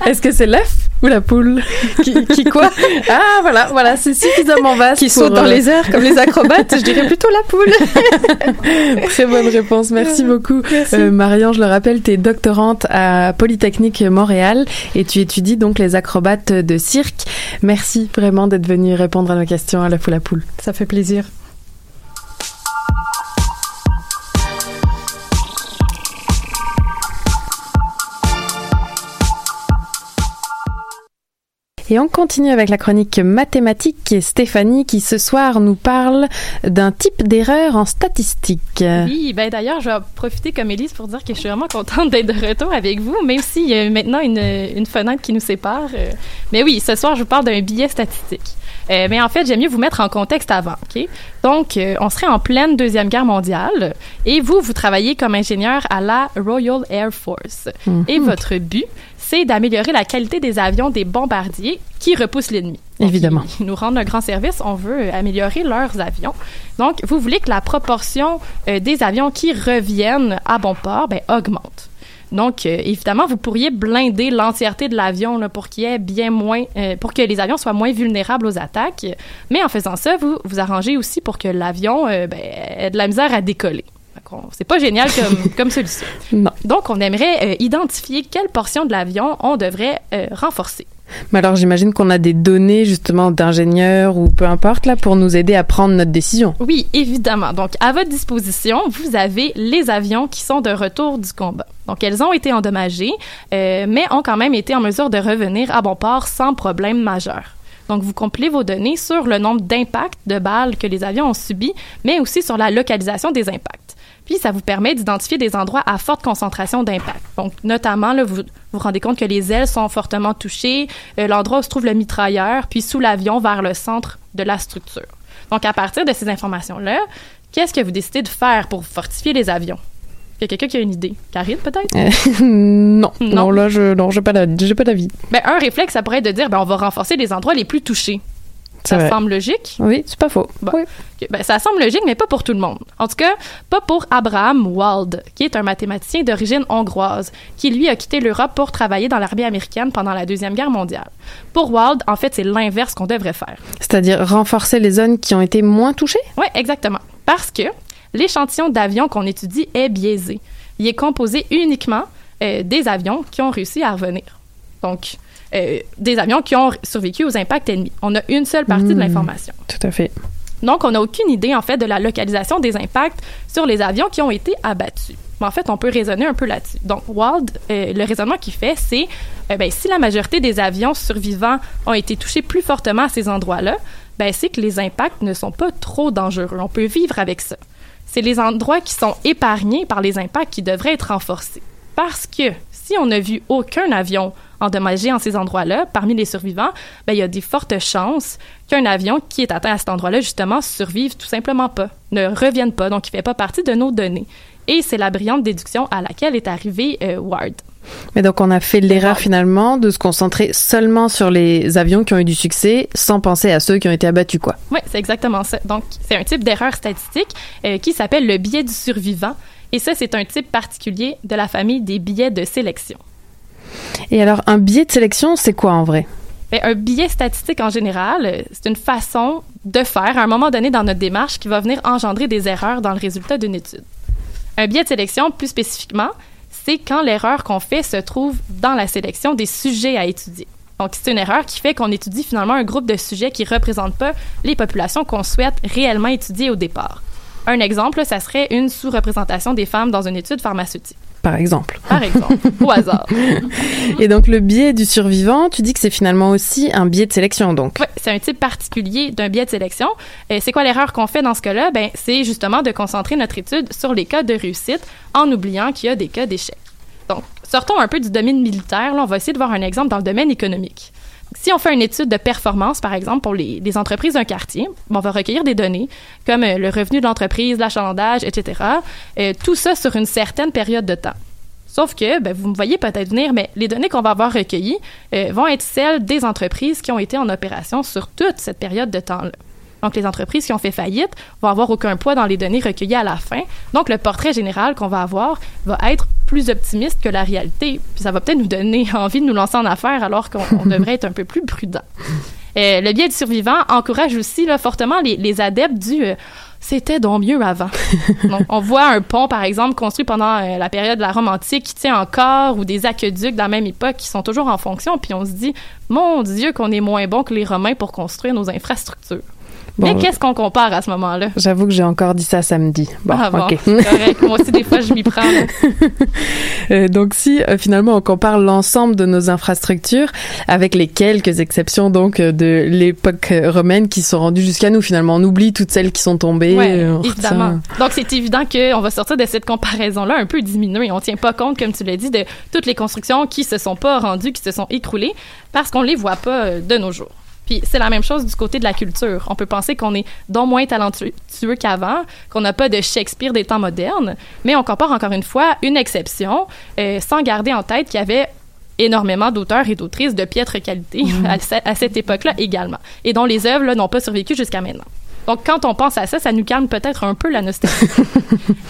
Est-ce que c'est l'œuf ou la poule? Qui, qui quoi? Ah, voilà, voilà, c'est suffisamment vaste. Qui saute dans euh, les airs comme les acrobates Je dirais plutôt la poule. Très bonne réponse, merci beaucoup. Euh, Marion, je le rappelle, tu es doctorante à Polytechnique Montréal et tu étudies donc les acrobates de cirque. Merci vraiment d'être venue répondre à nos questions à l'œuf ou la poule. Ça fait plaisir. Et on continue avec la chronique mathématique et Stéphanie qui ce soir nous parle d'un type d'erreur en statistique. Oui, ben d'ailleurs, je vais profiter comme Élise pour dire que je suis vraiment contente d'être de retour avec vous, même s'il y a maintenant une, une fenêtre qui nous sépare. Euh, Mais oui, ce soir, je vous parle d'un billet statistique. Euh, mais en fait, j'aime mieux vous mettre en contexte avant, OK? Donc, euh, on serait en pleine Deuxième Guerre mondiale et vous, vous travaillez comme ingénieur à la Royal Air Force. Mhm. Et votre but, c'est d'améliorer la qualité des avions des bombardiers qui repoussent l'ennemi. Évidemment. Ils nous rendent un grand service, on veut euh, améliorer leurs avions. Donc, vous voulez que la proportion euh, des avions qui reviennent à bon port ben, augmente. Donc, euh, évidemment, vous pourriez blinder l'entièreté de l'avion pour qu'il y ait bien moins, euh, pour que les avions soient moins vulnérables aux attaques. Mais en faisant ça, vous vous arrangez aussi pour que l'avion euh, ben, ait de la misère à décoller. C'est pas génial comme, comme solution. Non. Donc, on aimerait euh, identifier quelle portion de l'avion on devrait euh, renforcer. Mais alors j'imagine qu'on a des données justement d'ingénieurs ou peu importe là pour nous aider à prendre notre décision. Oui, évidemment. Donc, à votre disposition, vous avez les avions qui sont de retour du combat. Donc, elles ont été endommagées, euh, mais ont quand même été en mesure de revenir à bon port sans problème majeur. Donc, vous compilez vos données sur le nombre d'impacts de balles que les avions ont subis, mais aussi sur la localisation des impacts. Puis, ça vous permet d'identifier des endroits à forte concentration d'impact. Donc, notamment, là, vous vous rendez compte que les ailes sont fortement touchées, euh, l'endroit où se trouve le mitrailleur, puis sous l'avion vers le centre de la structure. Donc, à partir de ces informations-là, qu'est-ce que vous décidez de faire pour fortifier les avions? Il y a quelqu'un qui a une idée? Karine, peut-être? Euh, non, non, Non. là je j'ai pas d'avis. Ben, un réflexe, ça pourrait être de dire, ben, on va renforcer les endroits les plus touchés. Ça vrai. semble logique? Oui, c'est pas faux. Bon. Ok, ben, ça semble logique, mais pas pour tout le monde. En tout cas, pas pour Abraham Wald, qui est un mathématicien d'origine hongroise, qui lui a quitté l'Europe pour travailler dans l'armée américaine pendant la Deuxième Guerre mondiale. Pour Wald, en fait, c'est l'inverse qu'on devrait faire. C'est-à-dire renforcer les zones qui ont été moins touchées? Oui, exactement. Parce que l'échantillon d'avions qu'on étudie est biaisé. Il est composé uniquement euh, des avions qui ont réussi à revenir. Donc, euh, des avions qui ont survécu aux impacts ennemis. On a une seule partie de Hmm. l'information. Tout à fait. Donc, on n'a aucune idée, en fait, de la localisation des impacts sur les avions qui ont été abattus. Mais en fait, on peut raisonner un peu là-dessus. Donc, Wald, euh, le raisonnement qu'il fait, c'est euh, ben, si la majorité des avions survivants ont été touchés plus fortement à ces endroits-là, ben, c'est que les impacts ne sont pas trop dangereux. On peut vivre avec ça. C'est les endroits qui sont épargnés par les impacts qui devraient être renforcés. Parce que si on n'a vu aucun avion endommagé en ces endroits-là, parmi les survivants, ben, il y a des fortes chances qu'un avion qui est atteint à cet endroit-là, justement, survive tout simplement pas, ne revienne pas, donc il fait pas partie de nos données. Et c'est la brillante déduction à laquelle est arrivé euh, Ward. Mais donc on a fait l'erreur finalement de se concentrer seulement sur les avions qui ont eu du succès sans penser à ceux qui ont été abattus quoi. Oui, c'est exactement ça. Donc, c'est un type d'erreur statistique euh, qui s'appelle le biais du survivant. Et ça, c'est un type particulier de la famille des biais de sélection. Et alors un biais de sélection, c'est quoi en vrai? Ben, un biais statistique en général, c'est une façon de faire à un moment donné dans notre démarche qui va venir engendrer des erreurs dans le résultat d'une étude. Un biais de sélection, plus spécifiquement, c'est quand l'erreur qu'on fait se trouve dans la sélection des sujets à étudier. Donc, c'est une erreur qui fait qu'on étudie finalement un groupe de sujets qui ne représentent pas les populations qu'on souhaite réellement étudier au départ. Un exemple, ça serait une sous-représentation des femmes dans une étude pharmaceutique. Par exemple. Par exemple, au hasard. Et donc le biais du survivant, tu dis que c'est finalement aussi un biais de sélection, donc. Oui, c'est un type particulier d'un biais de sélection. Et c'est quoi l'erreur qu'on fait dans ce cas-là? Ben, c'est justement de concentrer notre étude sur les cas de réussite en oubliant qu'il y a des cas d'échec. Donc, sortons un peu du domaine militaire. Là, on va essayer de voir un exemple dans le domaine économique. Si on fait une étude de performance, par exemple, pour les, entreprises d'un quartier, on va recueillir des données comme euh, le revenu de l'entreprise, l'achalandage, etc. Euh, tout ça sur une certaine période de temps. Sauf que, ben, vous me voyez peut-être venir, mais les données qu'on va avoir recueillies euh, vont être celles des entreprises qui ont été en opération sur toute cette période de temps-là. Donc, les entreprises qui ont fait faillite vont avoir aucun poids dans les données recueillies à la fin. Donc, le portrait général qu'on va avoir va être plus optimiste que la réalité. Puis ça va peut-être nous donner envie de nous lancer en affaires alors qu'on on devrait être un peu plus prudent. Euh, le biais du survivant encourage aussi là, fortement les, les adeptes du euh, c'était donc mieux avant. Donc, on voit un pont, par exemple, construit pendant euh, la période de la Rome antique qui tient encore, ou des aqueducs de la même époque qui sont toujours en fonction, puis on se dit, mon Dieu, qu'on est moins bon que les Romains pour construire nos infrastructures. Bon. Mais qu'est-ce qu'on compare à ce moment-là? J'avoue que j'ai encore dit ça samedi. Bon, ah bon, correct. Moi aussi, des fois, je m'y prends. Euh, donc si euh, finalement on compare l'ensemble de nos infrastructures avec les quelques exceptions donc euh, de l'époque romaine qui sont rendues jusqu'à nous finalement on oublie toutes celles qui sont tombées Ouais, évidemment. retient- Donc, c'est évident qu'on va sortir de cette comparaison-là un peu diminuée. On tient pas compte, comme tu l'as dit, de toutes les constructions qui se sont pas rendues, qui se sont écroulées, parce qu'on les voit pas de nos jours. Puis c'est la même chose du côté de la culture. On peut penser qu'on est donc moins talentueux qu'avant, qu'on n'a pas de Shakespeare des temps modernes, mais on compare encore une fois une exception, euh, sans garder en tête qu'il y avait énormément d'auteurs et d'autrices de piètre qualité à, ce- à cette époque-là également, et dont les œuvres n'ont pas survécu jusqu'à maintenant. Donc, quand on pense à ça, ça nous calme peut-être un peu la nostalgie.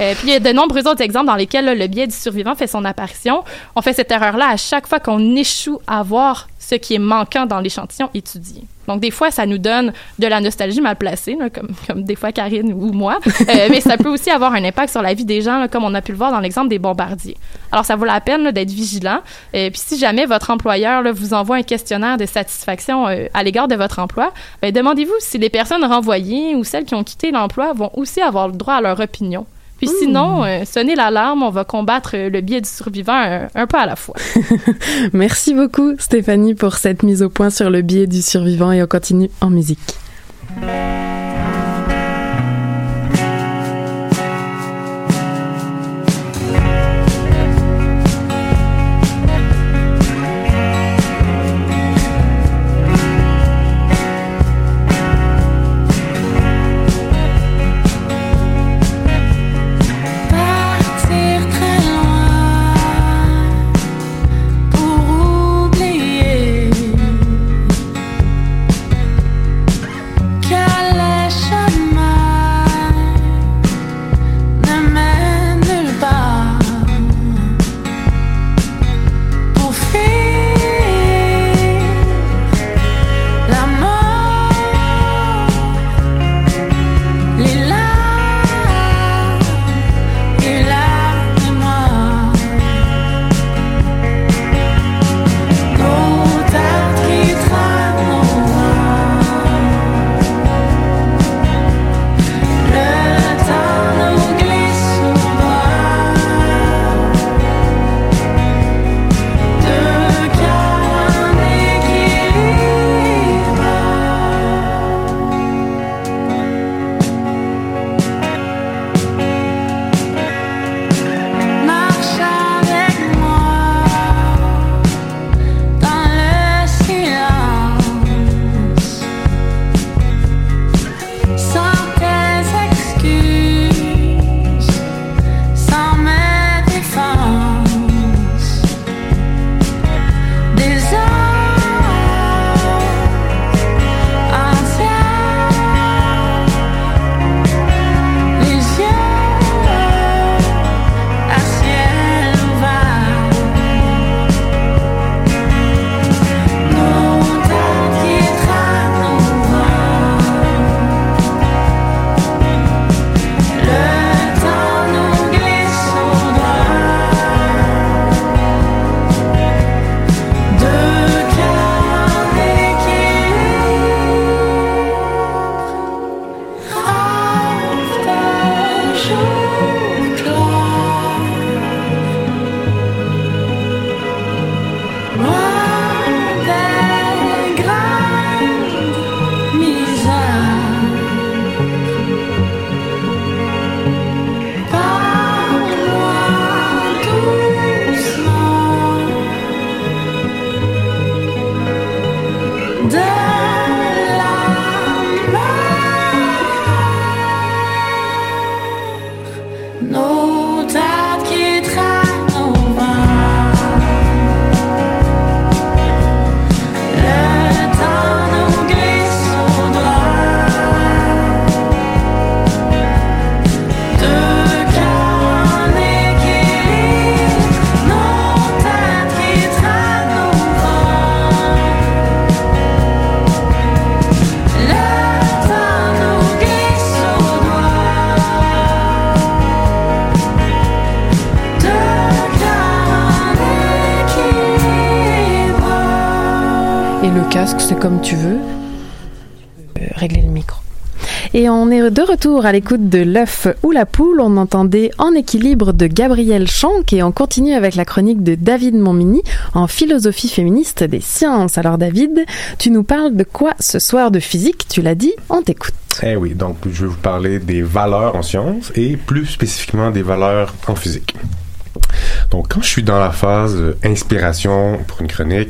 Euh, puis, il y a de nombreux autres exemples dans lesquels là, le biais du survivant fait son apparition. On fait cette erreur-là à chaque fois qu'on échoue à voir ce qui est manquant dans l'échantillon étudié. Donc, des fois, ça nous donne de la nostalgie mal placée, là, comme, comme des fois Karine ou moi. Euh, mais ça peut aussi avoir un impact sur la vie des gens, là, comme on a pu le voir dans l'exemple des bombardiers. Alors, ça vaut la peine d'être vigilant. Euh, puis, si jamais votre employeur là, vous envoie un questionnaire de satisfaction euh, à l'égard de votre emploi, ben, demandez-vous si les personnes renvoyées ou celles qui ont quitté l'emploi vont aussi avoir le droit à leur opinion. Puis sinon, euh, sonnez l'alarme, on va combattre le biais du survivant un, un peu à la fois. Merci beaucoup Stéphanie pour cette mise au point sur le biais du survivant et on continue en musique. Retour à l'écoute de l'œuf ou la poule. On entendait En équilibre de Gabriel Chanck et on continue avec la chronique de David Montmini en philosophie féministe des sciences. Alors David, tu nous parles de quoi ce soir de physique? Tu l'as dit, on t'écoute. Eh oui, donc je vais vous parler des valeurs en sciences et plus spécifiquement des valeurs en physique. Donc, quand je suis dans la phase euh, inspiration pour une chronique,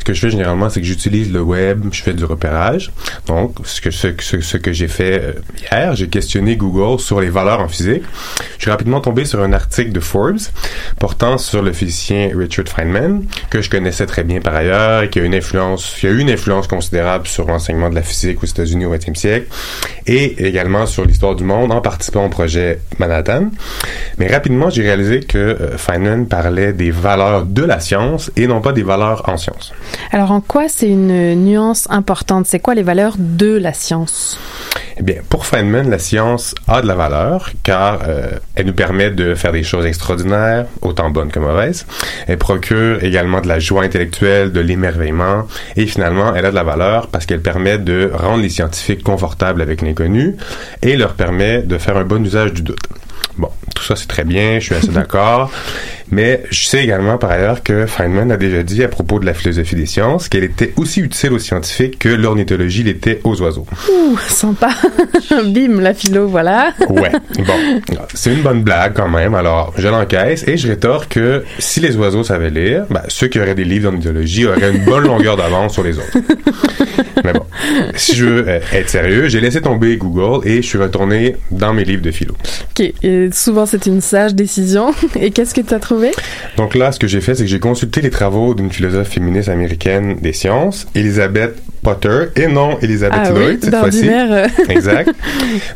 ce que je fais généralement, c'est que j'utilise le web, je fais du repérage. Donc, ce que, ce, ce, ce que j'ai fait euh, hier, j'ai questionné Google sur les valeurs en physique. Je suis rapidement tombé sur un article de Forbes portant sur le physicien Richard Feynman, que je connaissais très bien par ailleurs, et qui a une influence, qui a eu une influence considérable sur l'enseignement de la physique aux États-Unis au 20e siècle, et également sur l'histoire du monde en participant au projet Manhattan. Mais rapidement, j'ai réalisé que euh, Feynman parlait des valeurs de la science et non pas des valeurs en science. Alors en quoi c'est une nuance importante? C'est quoi les valeurs de la science? Eh bien, pour Feynman, la science a de la valeur car euh, elle nous permet de faire des choses extraordinaires, autant bonnes que mauvaises. Elle procure également de la joie intellectuelle, de l'émerveillement et finalement, elle a de la valeur parce qu'elle permet de rendre les scientifiques confortables avec l'inconnu et leur permet de faire un bon usage du doute. Bon, tout ça c'est très bien, je suis assez d'accord. Mais je sais également par ailleurs que Feynman a déjà dit à propos de la philosophie des sciences qu'elle était aussi utile aux scientifiques que l'ornithologie l'était aux oiseaux. Ouh, sympa. Bim, la philo, voilà. Ouais, bon, c'est une bonne blague quand même. Alors, je l'encaisse et je rétorque que si les oiseaux savaient lire, ben, ceux qui auraient des livres d'ornithologie auraient une bonne longueur d'avance sur les autres. Mais bon, si je veux euh, être sérieux, j'ai laissé tomber Google et je suis retourné dans mes livres de philo. Ok, et souvent c'est une sage décision. Et qu'est-ce que tu as trouvé? Donc là, ce que j'ai fait, c'est que j'ai consulté les travaux d'une philosophe féministe américaine des sciences, Elizabeth Potter, et non Elizabeth Ah oui, Lloyd cette fois-ci. exact.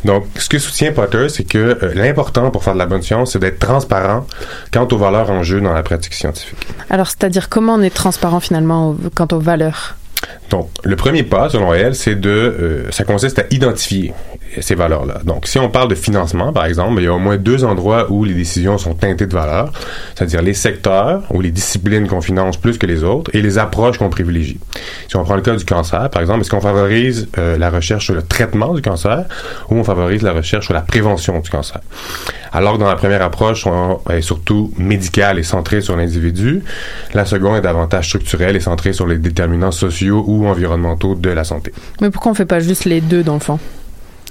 Donc, ce que soutient Potter, c'est que euh, l'important pour faire de la bonne science, c'est d'être transparent quant aux valeurs en jeu dans la pratique scientifique. Alors c'est-à-dire comment on est transparent finalement quant aux valeurs? Donc, le premier pas, selon elle, c'est de, euh, ça consiste à identifier ces valeurs-là. Donc, si on parle de financement, par exemple, il y a au moins deux endroits où les décisions sont teintées de valeurs, c'est-à-dire les secteurs ou les disciplines qu'on finance plus que les autres et les approches qu'on privilégie. Si on prend le cas du cancer, par exemple, est-ce qu'on favorise euh, la recherche sur le traitement du cancer ou on favorise la recherche sur la prévention du cancer? Alors que dans la première approche, on est surtout médicale et centrée sur l'individu. La seconde est davantage structurelle et centrée sur les déterminants sociaux ou environnementaux de la santé. Mais pourquoi on fait pas juste les deux dans le fond?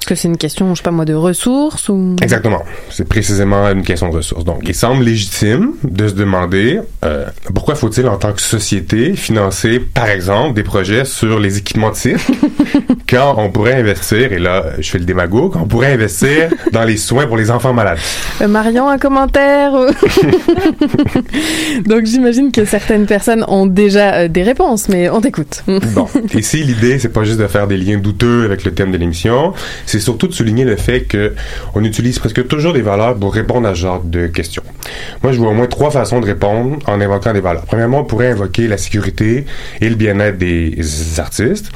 Que c'est une question, je sais pas moi, de ressources ou? Exactement. C'est précisément une question de ressources. Donc, il semble légitime de se demander euh, pourquoi faut-il, en tant que société, financer, par exemple, des projets sur les équipements de cirque quand on pourrait investir, et là, je fais le démagogue, on pourrait investir dans les soins pour les enfants malades? Euh, Marion, un commentaire Donc j'imagine que certaines personnes ont déjà euh, des réponses, mais on t'écoute. Bon, ici l'idée c'est pas juste de faire des liens douteux avec le thème de l'émission, c'est surtout de souligner le fait que on utilise presque toujours des valeurs pour répondre à ce genre de questions. Moi, je vois au moins trois façons de répondre en invoquant des valeurs. Premièrement, on pourrait invoquer la sécurité et le bien-être des artistes.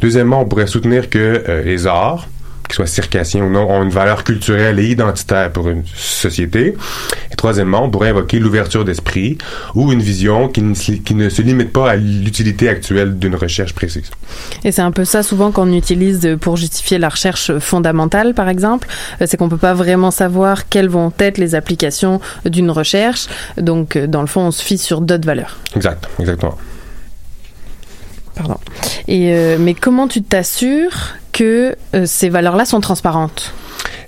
Deuxièmement, on pourrait soutenir que euh, les arts qu'ils soient circassiens ou non, ont une valeur culturelle et identitaire pour une société. Et troisièmement, on pourrait invoquer l'ouverture d'esprit ou une vision qui ne, se- qui ne se limite pas à l'utilité actuelle d'une recherche précise. Et c'est un peu ça souvent qu'on utilise pour justifier la recherche fondamentale, par exemple. Euh, C'est qu'on peut pas vraiment savoir quelles vont être les applications d'une recherche. Donc, euh, dans le fond, on se fie sur d'autres valeurs. Exact, exactement. Pardon. Euh, mais comment tu t'assures que euh, ces valeurs-là sont transparentes?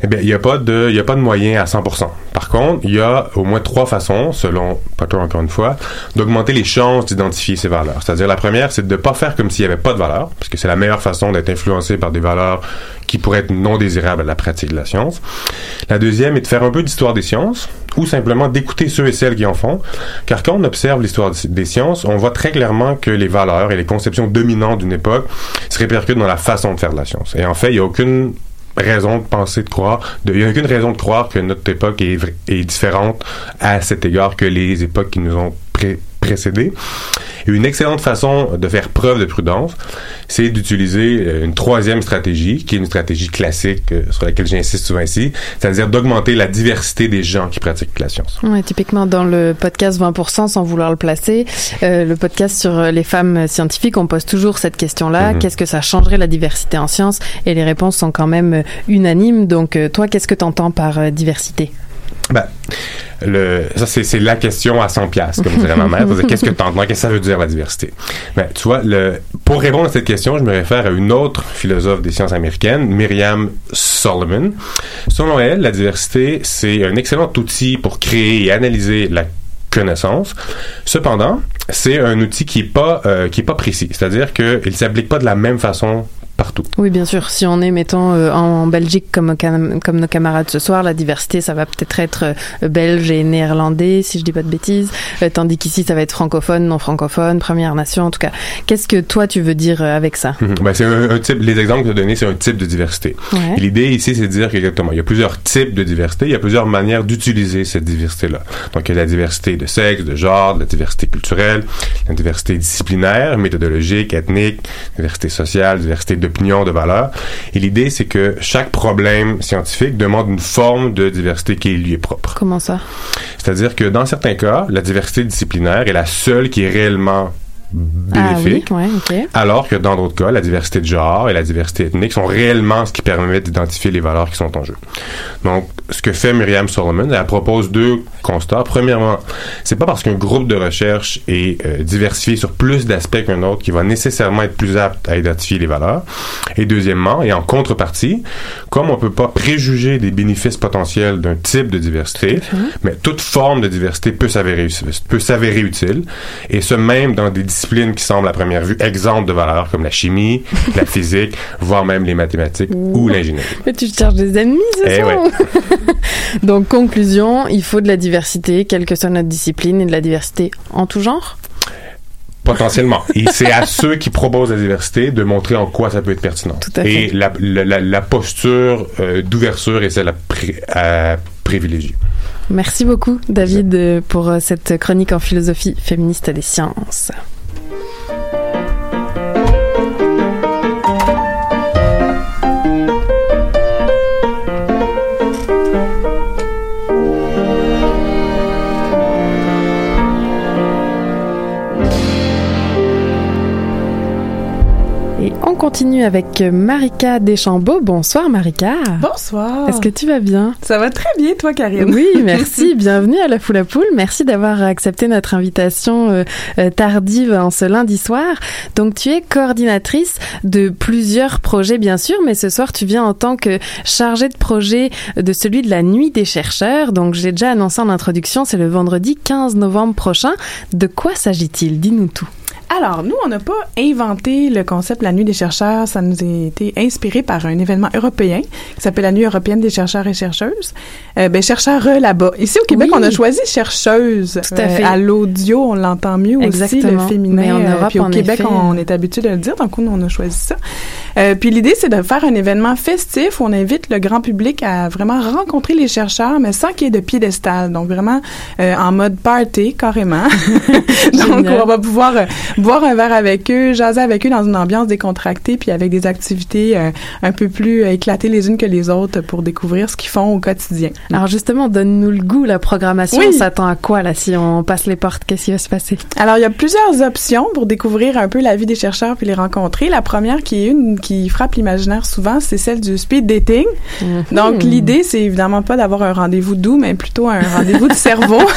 Eh bien, il n'y a pas de, il a pas de moyen à 100%. Par contre, il y a au moins trois façons, selon Potter encore une fois, d'augmenter les chances d'identifier ces valeurs. C'est-à-dire, la première, c'est de ne pas faire comme s'il n'y avait pas de valeur, parce que c'est la meilleure façon d'être influencé par des valeurs qui pourraient être non désirables à la pratique de la science. La deuxième est de faire un peu d'histoire des sciences, ou simplement d'écouter ceux et celles qui en font, car quand on observe l'histoire des sciences, on voit très clairement que les valeurs et les conceptions dominantes d'une époque se répercutent dans la façon de faire de la science. Et en fait, il n'y a aucune raison de penser, de croire, il n'y a aucune raison de croire que notre époque est différente à cet égard que les époques qui nous ont pré- précédés. Une excellente façon de faire preuve de prudence, c'est d'utiliser euh, une troisième stratégie, qui est une stratégie classique euh, sur laquelle j'insiste souvent ici, c'est-à-dire d'augmenter la diversité des gens qui pratiquent la science. Ouais, typiquement dans le podcast 20%, sans vouloir le placer, euh, le podcast sur les femmes scientifiques, on pose toujours cette question-là. Mhm. Qu'est-ce que ça changerait la diversité en sciences Et les réponses sont quand même unanimes. Donc, toi, qu'est-ce que tu entends par diversité? Ben, ça, c'est, la question à 100 piastres, comme dirait ma mère. Qu'est-ce que t'entends? Qu'est-ce que ça veut dire, la diversité? Ben, tu vois, pour répondre à cette question, je me réfère à une autre philosophe des sciences américaines, Myriam Solomon. Selon elle, la diversité, c'est un excellent outil pour créer et analyser la connaissance. Cependant, c'est un outil qui est pas euh, qui est pas précis, c'est-à-dire qu'il s'applique pas de la même façon partout. Oui, bien sûr. Si on est, mettons, euh, en Belgique comme, comme nos camarades ce soir, la diversité, ça va peut-être être euh, belge et néerlandais, si je dis pas de bêtises, euh, tandis qu'ici, ça va être francophone, non francophone, Première Nation, en tout cas. Qu'est-ce que toi, tu veux dire euh, avec ça? Ben, c'est un, un type, les exemples que tu as donnés, c'est un type de diversité. Ouais. L'idée ici, c'est de dire qu'exactement, il y a plusieurs types de diversité, il y a plusieurs manières d'utiliser cette diversité-là. Donc, il y a la diversité de sexe, de genre, de la diversité culturelle, la diversité disciplinaire, méthodologique, ethnique, diversité sociale, diversité d'opinion, de valeurs. Et l'idée, c'est que chaque problème scientifique demande une forme de diversité qui lui est propre. Comment ça? C'est-à-dire que dans certains cas, la diversité disciplinaire est la seule qui est réellement Ah oui, bénéfique. ouais. Alors que dans d'autres cas, la diversité de genre et la diversité ethnique sont réellement ce qui permet d'identifier les valeurs qui sont en jeu. Donc, ce que fait Myriam Solomon, elle propose deux constats. Premièrement, c'est pas parce qu'un groupe de recherche est euh, diversifié sur plus d'aspects qu'un autre qui va nécessairement être plus apte à identifier les valeurs. Et deuxièmement, et en contrepartie, comme on peut pas préjuger des bénéfices potentiels d'un type de diversité, mais toute forme de diversité peut s'avérer peut s'avérer utile, et ce même dans des disciplines qui semblent à première vue exemptes de valeurs comme la chimie, la physique, voire même les mathématiques ou l'ingénierie. Mais tu cherches des ennemis, c'est Eh ça ouais. Donc, conclusion, il faut de la diversité, quelle que soit notre discipline, et de la diversité en tout genre? Potentiellement. Et c'est à ceux qui proposent la diversité de montrer en quoi ça peut être pertinent. à fait. Et la, la, la- la posture euh, d'ouverture est celle à, privilégier. Merci beaucoup, David, pour euh, cette chronique en philosophie féministe des sciences. On continue avec Marika Deschambault. Bonsoir Marika. Bonsoir. Est-ce que tu vas bien? Ça va très bien, toi, Karine? Oui, merci. Bienvenue à la Foule à Poule. Merci d'avoir accepté notre invitation euh, euh, tardive en ce lundi soir. Donc, tu es coordinatrice de plusieurs projets, bien sûr, mais ce soir, tu viens en tant que chargée de projet de celui de la Nuit des chercheurs. Donc, j'ai déjà annoncé en introduction, c'est le vendredi 15 novembre prochain. De quoi s'agit-il? Dis-nous tout. Alors, nous, on n'a pas inventé le concept La Nuit des chercheurs. Ça nous a été inspiré par un événement européen qui s'appelle la Nuit européenne des chercheurs et chercheuses. Euh, ben, chercheurs là-bas. Ici, au Québec, Oui. on a choisi chercheuse. Tout à fait. à l'audio, on l'entend mieux aussi, le Exactement. féminin. Mais en Euh, Europe, puis au en Québec, effet, on est habitué de le dire. Donc, nous, on a choisi ça. Euh, puis l'idée, c'est de faire un événement festif où on invite le grand public à vraiment rencontrer les chercheurs, mais sans qu'il y ait de piédestal. Donc, vraiment euh, en mode party, carrément. Donc, on va pouvoir euh, boire un verre avec eux, jaser avec eux dans une ambiance décontractée, puis avec des activités euh, un peu plus euh, éclatées les unes que les autres pour découvrir ce qu'ils font au quotidien. Alors, justement, donne-nous le goût, la programmation. Oui. On s'attend à quoi, là, si on passe les portes? Qu'est-ce qui va se passer? Alors, il y a plusieurs options pour découvrir un peu la vie des chercheurs puis les rencontrer. La première, qui est une qui frappe l'imaginaire souvent, c'est celle du speed dating. Donc, l'idée, c'est évidemment pas d'avoir un rendez-vous doux, mais plutôt un rendez-vous de cerveau.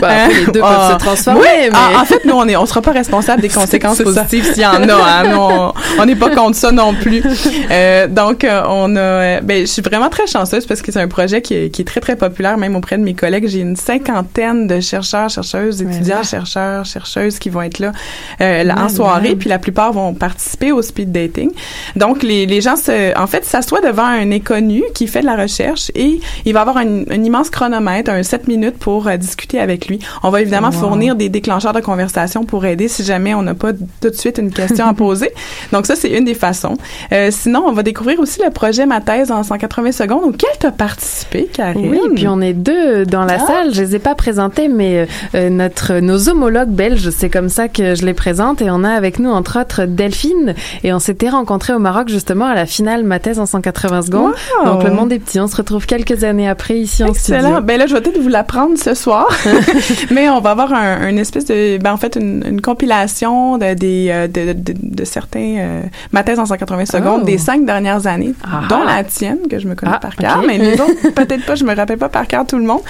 Bah, après, les deux peuvent Ah, se transformer, oui, mais- en, en fait, nous, on est, on sera pas responsable des conséquences positives s'il y en a. Hein, on- n'est pas contre ça non plus. Euh, donc, euh, on a, euh, ben, je suis vraiment très chanceuse parce que c'est un projet qui est, qui est très, très populaire, même auprès de mes collègues. J'ai une cinquantaine de chercheurs, chercheuses, étudiants, chercheurs, chercheuses qui vont être là, euh, là, en soirée, puis la plupart vont participer au speed dating. Donc, les, les gens, se, en fait, s'assoient devant un inconnu qui fait de la recherche et il va avoir un, un immense chronomètre, un 7 minutes pour euh, discuter avec lui. On va évidemment Wow. fournir des déclencheurs de conversation pour aider si jamais on n'a pas tout de suite une question à poser. Donc ça, c'est une des façons. Euh, sinon, on va découvrir aussi le projet Ma thèse en 180 secondes auquel tu as participé, Karine. Oui, puis on est deux dans la Ah. salle. Je les ai pas présentés, mais euh, notre nos homologues belges, c'est comme ça que je les présente. Et on a avec nous entre autres Delphine. Et on s'était rencontrés au Maroc justement à la finale Ma thèse en 180 secondes. Wow. Donc le monde est petit. On se retrouve quelques années après ici en studio. Excellent. Ben là, je vais peut-être vous l'apprendre ce soir. Mais on va avoir un, une espèce de, ben en fait, une, une compilation de, des, euh, de, de, de certains, euh, ma thèse en 180 secondes, Oh. des cinq dernières années, Ah. dont la tienne, que je me connais Ah, par cœur, mais les autres, peut-être pas, je me rappelle pas par cœur tout le monde.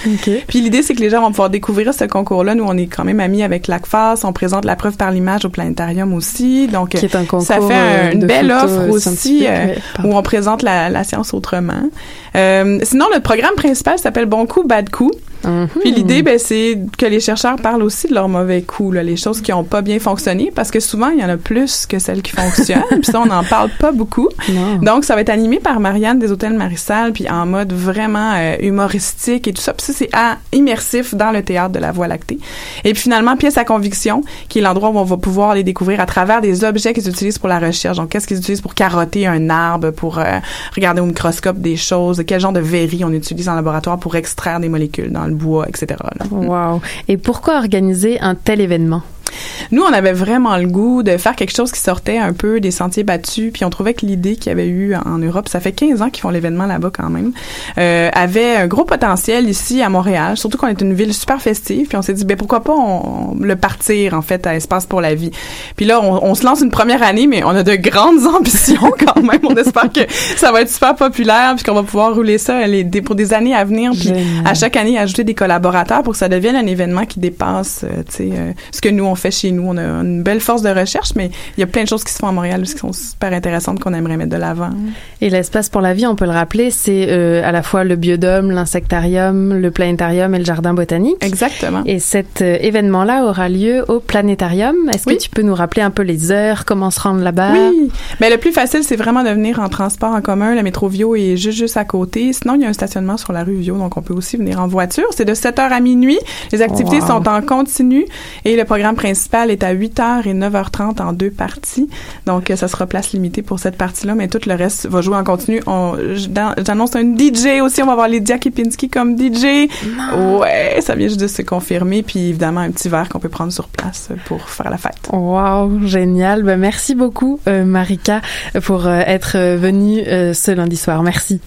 Puis l'idée, c'est que les gens vont pouvoir découvrir ce concours-là. Nous, on est quand même amis avec l'ACFAS. On présente la preuve par l'image au planétarium aussi. Donc, Qui est un concours, ça fait un- euh, une belle offre aussi euh, où on présente la, la science autrement. Euh, sinon, notre programme principal s'appelle Bon coup, bad coup. Mhm. Puis l'idée, ben, c'est que les chercheurs parlent aussi de leurs mauvais coups, là, les choses qui n'ont pas bien fonctionné, parce que souvent, il y en a plus que celles qui fonctionnent. puis ça, on n'en parle pas beaucoup. Donc, ça va être animé par Marianne des Hôtels Marissal, puis en mode vraiment euh, humoristique et tout ça. Puis ça, c'est immersif dans le théâtre de la Voie lactée. Et puis finalement, pièce à conviction, qui est l'endroit où on va pouvoir les découvrir à travers des objets qu'ils utilisent pour la recherche. Donc, qu'est-ce qu'ils utilisent pour carotter un arbre, pour euh, regarder au microscope des choses, quel genre de verris on utilise en laboratoire pour extraire des molécules dans le Wow. Et pourquoi organiser un tel événement? Nous, on avait vraiment le goût de faire quelque chose qui sortait un peu des sentiers battus, puis on trouvait que l'idée qu'il y avait eu en Europe, ça fait 15 ans qu'ils font l'événement là-bas quand même, euh, avait un gros potentiel ici à Montréal, surtout qu'on est une ville super festive, puis on s'est dit, ben pourquoi pas on, on le partir en fait à Espace pour la vie. Puis là, on, on se lance une première année, mais on a de grandes ambitions quand même. On espère que ça va être super populaire, puis qu'on va pouvoir rouler ça les, pour des années à venir, puis Génial. à chaque année ajouter des collaborateurs pour que ça devienne un événement qui dépasse, euh, tu sais, euh, ce que nous on fait chez nous. On a une belle force de recherche, mais il y a plein de choses qui se font à Montréal qui sont super intéressantes qu'on aimerait mettre de l'avant. Et l'espace pour la vie, on peut le rappeler, c'est euh, à la fois le biodôme, l'insectarium, le planétarium et le jardin botanique. Exactement. Et cet euh, événement-là aura lieu au planétarium. Est-ce que tu peux nous rappeler un peu les heures, comment se rendre là-bas? Oui, mais le plus facile, c'est vraiment de venir en transport en commun. Le métro Vio est juste, juste à côté. Sinon, il y a un stationnement sur la rue Vio, donc on peut aussi venir en voiture. C'est de 7h à minuit. Les activités Wow. sont en continu et le programme principal est à 8h et 9h30 en deux parties. Donc, euh, ça sera place limitée pour cette partie-là, mais tout le reste va jouer en continu. J'annonce un DJ aussi. On va avoir Lydia Kipinski comme DJ. Ouais, ça vient juste de se confirmer. Puis, évidemment, un petit verre qu'on peut prendre sur place pour faire la fête. Wow, génial. Ben, merci beaucoup, euh, Marika, pour euh, être venue euh, ce lundi soir. Merci.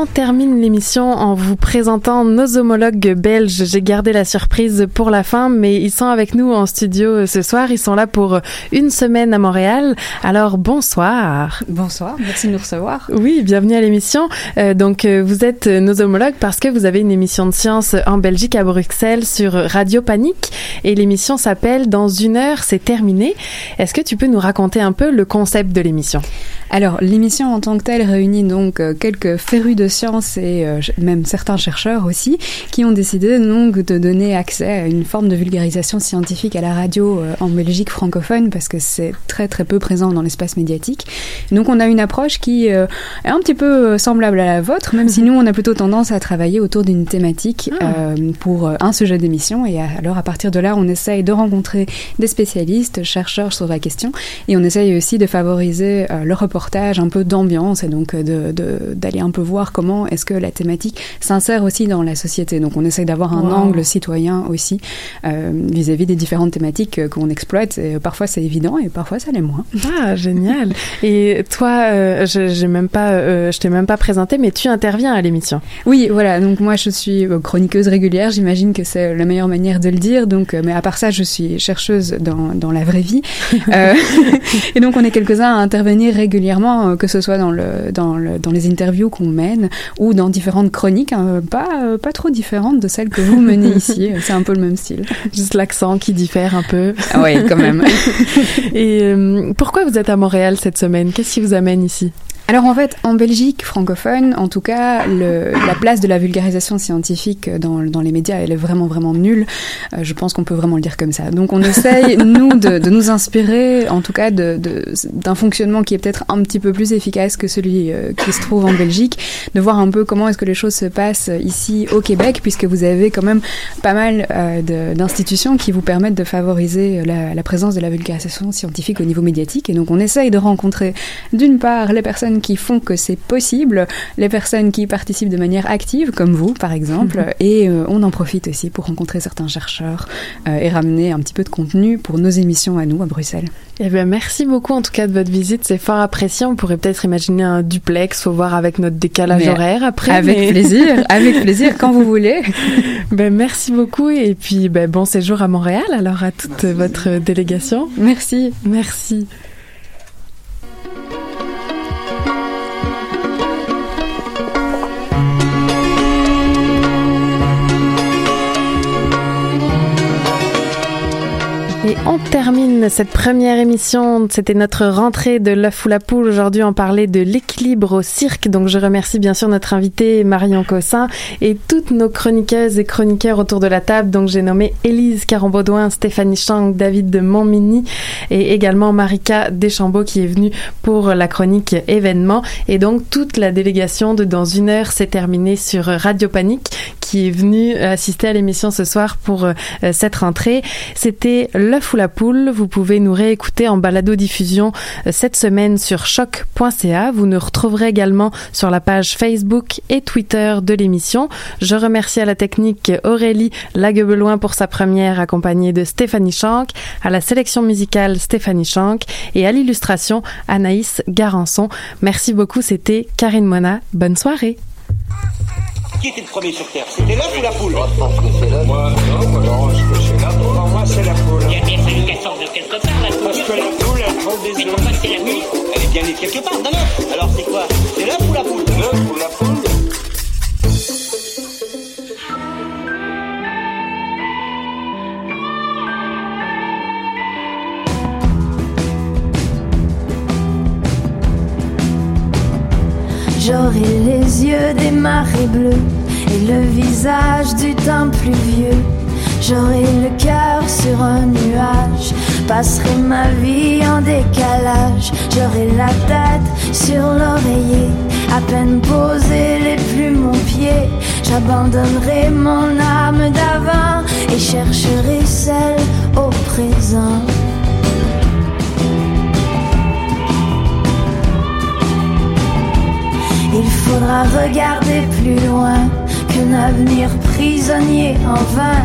On termine l'émission en vous présentant nos homologues belges. J'ai gardé la surprise pour la fin, mais ils sont avec nous en studio ce soir. Ils sont là pour une semaine à Montréal. Alors bonsoir. Bonsoir, merci de nous recevoir. Oui, bienvenue à l'émission. Euh, donc euh, vous êtes nos homologues parce que vous avez une émission de science en Belgique à Bruxelles sur Radio Panique et l'émission s'appelle Dans une heure, c'est terminé. Est-ce que tu peux nous raconter un peu le concept de l'émission? Alors, l'émission en tant que telle réunit donc euh, quelques férus de sciences et euh, même certains chercheurs aussi qui ont décidé donc de donner accès à une forme de vulgarisation scientifique à la radio euh, en Belgique francophone parce que c'est très très peu présent dans l'espace médiatique. Donc, on a une approche qui euh, est un petit peu semblable à la vôtre, même si nous on a plutôt tendance à travailler autour d'une thématique euh, pour un sujet d'émission. Et alors à partir de là on essaye de rencontrer des spécialistes, chercheurs sur la question et on essaye aussi de favoriser le reportage, un peu d'ambiance et donc de- de- d'aller un peu voir comment est-ce que la thématique s'insère aussi dans la société. Donc on essaye d'avoir un Wow. angle citoyen aussi euh, vis-à-vis des différentes thématiques euh, qu'on exploite et euh, parfois c'est évident et parfois ça l'est moins. Ah, génial. Et toi, euh, je j'ai même pas, euh, je t'ai même pas présenté, mais tu interviens à l'émission. Oui, voilà. Donc moi, je suis chroniqueuse régulière. J'imagine que c'est la meilleure manière de le dire. Donc, mais à part ça, je suis chercheuse dans, dans la vraie vie. Et donc, on est quelques-uns à intervenir régulièrement, que ce soit dans le dans le dans les interviews qu'on mène ou dans différentes chroniques, hein, pas euh, pas trop différentes de celles que vous menez ici. C'est un peu le même style. Juste l'accent qui diffère un peu. Ah ouais, quand même. Et euh, pourquoi vous êtes à Montréal cette semaine? Qu'est-ce qui vous amène ici? Alors en fait, en Belgique francophone, en tout cas, le, la place de la vulgarisation scientifique dans, dans les médias, elle est vraiment vraiment nulle. Euh, je pense qu'on peut vraiment le dire comme ça. Donc on essaye, nous, de, de nous inspirer, en tout cas, de- de- d'un fonctionnement qui est peut-être un petit peu plus efficace que celui euh, qui se trouve en Belgique, de voir un peu comment est-ce que les choses se passent ici au Québec, puisque vous avez quand même pas mal euh, d'institutions qui vous permettent de favoriser la, la présence de la vulgarisation scientifique au niveau médiatique. Et donc on essaye de rencontrer d'une part les personnes qui font que c'est possible, les personnes qui participent de manière active, comme vous par exemple, Mhm. et euh, on en profite aussi pour rencontrer certains chercheurs euh, et ramener un petit peu de contenu pour nos émissions à nous à Bruxelles. Eh bien, merci beaucoup en tout cas de votre visite, c'est fort apprécié. On pourrait peut-être imaginer un duplex, faut voir avec notre décalage Mais horaire après. avec mais- plaisir, avec plaisir, quand vous voulez. ben, merci beaucoup et puis ben, bon séjour à Montréal alors à toute votre délégation. Merci. Merci. Et on termine cette première émission. C'était notre rentrée de l'œuf ou la poule. Aujourd'hui, on parlait de l'équilibre au cirque. Donc, je remercie bien sûr notre invitée Marion Cossin et toutes nos chroniqueuses et chroniqueurs autour de la table. Donc, j'ai nommé Élise Caron-Baudouin, Stéphanie Chang, David de Montmini et également Marika Deschambault qui est venue pour la chronique événement. Et donc, toute la délégation de Dans une heure s'est terminée sur Radio Panique qui est venue assister à l'émission ce soir pour euh, cette rentrée. C'était l'œuf ou la poule. Vous pouvez nous réécouter en balado-diffusion euh, cette semaine sur choc.ca. Vous nous retrouverez également sur la page Facebook et Twitter de l'émission. Je remercie à la technique Aurélie Laguebeloin pour sa première accompagnée de Stéphanie Schank, à la sélection musicale Stéphanie Schank et à l'illustration Anaïs Garançon. Merci beaucoup, c'était Karine Mona. Bonne soirée. Qui était le premier sur Terre? C'était l'œuf ou la poule? Moi, je pense que c'est l'œuf. Moi, non, moi, non, je pense que c'est c'est la poule. Il y a bien fallu qu'elle sorte de quelque part, la poule. Parce que la poule, elle prend des Mais œufs. pourquoi c'est la nuit Elle est bien née quelque part d'un œuf. Alors c'est quoi? C'est l'œuf ou la poule L'œuf ou la poule J'aurai les yeux des marées bleues et le visage du temps pluvieux. J'aurai le cœur sur un nuage, passerai ma vie en décalage. J'aurai la tête sur l'oreiller, à peine posé les plumes mon pied. J'abandonnerai mon âme d'avant et chercherai celle au présent. Il faudra regarder plus loin qu'un avenir prisonnier en vain.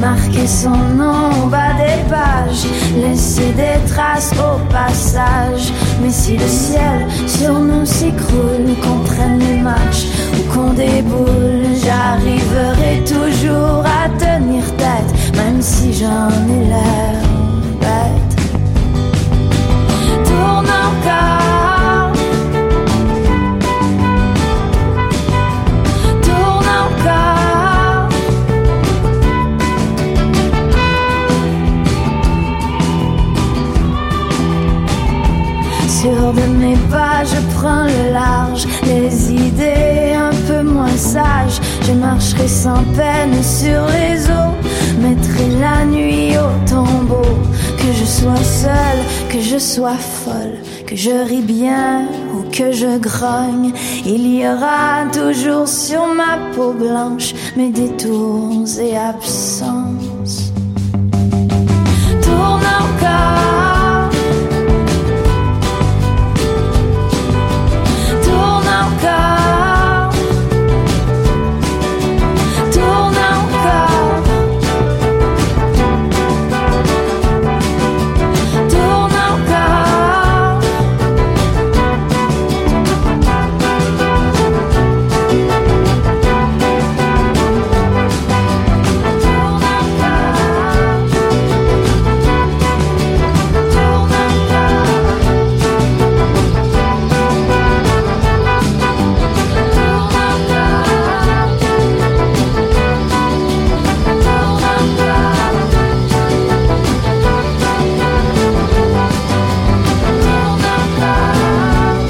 Marquer son nom au bas des pages, laisser des traces au passage. Mais si le ciel sur nous s'écroule, qu'on prenne les matchs ou qu'on déboule, j'arriverai toujours à tenir tête, même si j'en ai l'air bête. Tourne encore. Sûr de mes pas, je prends le large, les idées un peu moins sages. Je marcherai sans peine sur les eaux, mettrai la nuit au tombeau. Que je sois seule, que je sois folle, que je ris bien ou que je grogne, il y aura toujours sur ma peau blanche mes détours et absences. Tourne encore. God.